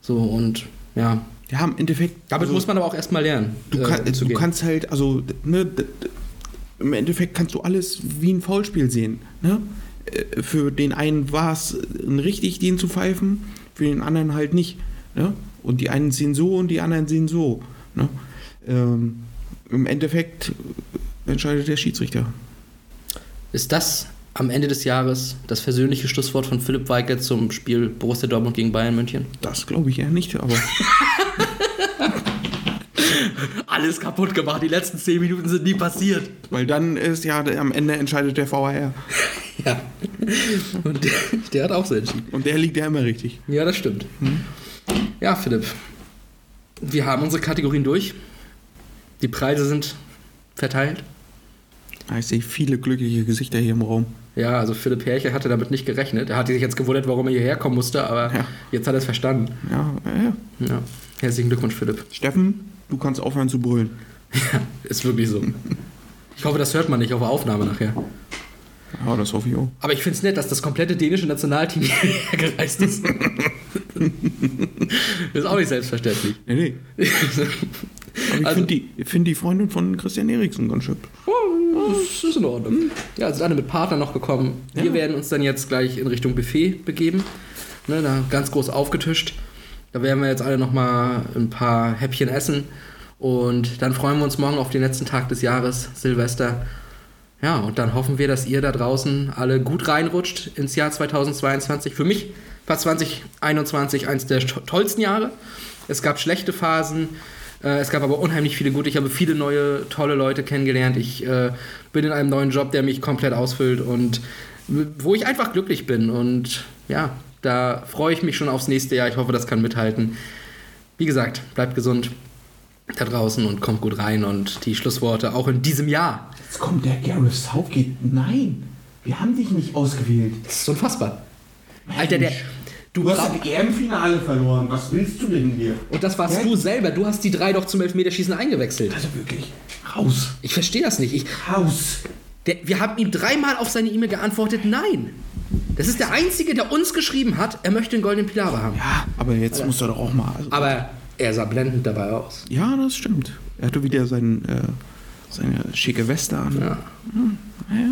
So und ja, Ja, im Endeffekt. damit also, muss man aber auch erstmal lernen. Du, äh, kann, du umzugehen. kannst halt, also, ne, im Endeffekt kannst du alles wie ein Foulspiel sehen. Ne? Äh, Für den einen war es richtig, den zu pfeifen, für den anderen halt nicht. Ne? Und die einen sehen so und die anderen sehen so. Ne? Ähm, Im Endeffekt entscheidet der Schiedsrichter. Ist das am Ende des Jahres das versöhnliche Schlusswort von Philipp Weigel zum Spiel Borussia Dortmund gegen Bayern München? Das glaube ich eher nicht, aber Alles kaputt gemacht, die letzten 10 Minuten sind nie passiert. weil dann ist ja am Ende entscheidet der VAR. Ja. Und der, der hat auch so entschieden. Und der liegt ja immer richtig. Ja, das stimmt. Ja, Philipp. Wir haben unsere Kategorien durch. Die Preise sind verteilt. Ah, Ich sehe viele glückliche Gesichter hier im Raum. Ja, also Philipp Herrche hatte damit nicht gerechnet. Er hatte sich jetzt gewundert, warum er hierher kommen musste, aber Ja. jetzt hat er es verstanden. Ja, ja, ja. Herzlichen Glückwunsch, Philipp. Steffen, du kannst aufhören zu brüllen. Ja, ist wirklich so. Ich hoffe, das hört man nicht auf der Aufnahme nachher. Ja, das hoffe ich auch. Aber ich finde es nett, dass das komplette dänische Nationalteam hierher gereist ist. ist auch nicht selbstverständlich. Nee, nee. Ich Also- finde die, find die Freundin von Christian Eriksen ganz schön. Das ist in Ordnung. Ja, sind alle mit Partnern noch gekommen. Wir Ja. werden uns dann jetzt gleich in Richtung Buffet begeben. Ne, da ganz groß aufgetischt. Da werden wir jetzt alle noch mal ein paar Häppchen essen. Und dann freuen wir uns morgen auf den letzten Tag des Jahres, Silvester. Ja, und dann hoffen wir, dass ihr da draußen alle gut reinrutscht ins Jahr 2022. Für mich war 2021 eins der to- tollsten Jahre. Es gab schlechte Phasen, äh, es gab aber unheimlich viele gute. Ich habe viele neue, tolle Leute kennengelernt. Ich äh, bin in einem neuen Job, der mich komplett ausfüllt und wo ich einfach glücklich bin. Und ja, da freue ich mich schon aufs nächste Jahr. Ich hoffe, das kann mithalten. Wie gesagt, bleibt gesund da draußen und kommt gut rein. Und die Schlussworte auch in diesem Jahr. Jetzt kommt der Gareth Southgate. Nein, wir haben dich nicht ausgewählt. Das ist unfassbar. Alter, der. Du hast das EM-Finale verloren. Was willst du denn hier? und das warst du selber. Du hast die drei doch zum Elfmeterschießen eingewechselt. Also wirklich, raus, Ich verstehe das nicht. Ich, raus. der, wir haben ihm dreimal auf seine E-Mail geantwortet, nein. Das ist der Einzige, der uns geschrieben hat, er möchte einen goldenen Pilawa haben. Ja, aber jetzt musst du doch auch mal. Also, Aber er sah blendend dabei aus. ja, das stimmt. Er hatte wieder sein, äh, seine schicke Weste an. Ja. Ja.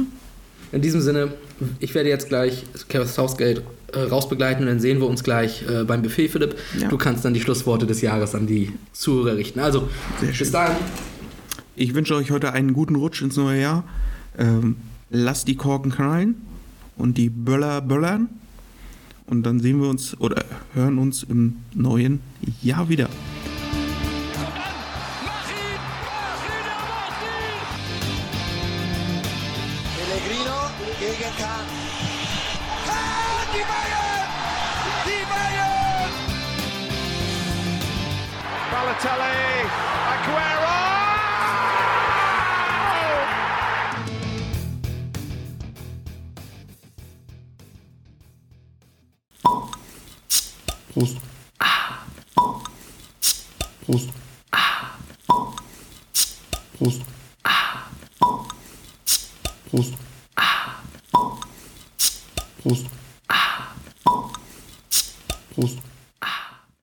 In diesem Sinne, ich werde jetzt gleich Gareth Southgate äh, rausbegleiten und dann sehen wir uns gleich äh, beim Buffet, Philipp. Ja. Du kannst dann die Schlussworte des Jahres an die Zuhörer richten. Also, bis dahin. Ich wünsche euch heute einen guten Rutsch ins neue Jahr. Ähm, lasst die Korken knallen und die Böller böllern. Und dann sehen wir uns oder hören uns im neuen Jahr wieder. Balotelli, Aguero! Justo. Ah. Justo. Ah. Justo. Ah. Justo. Ah. Justo. Ah. Justo.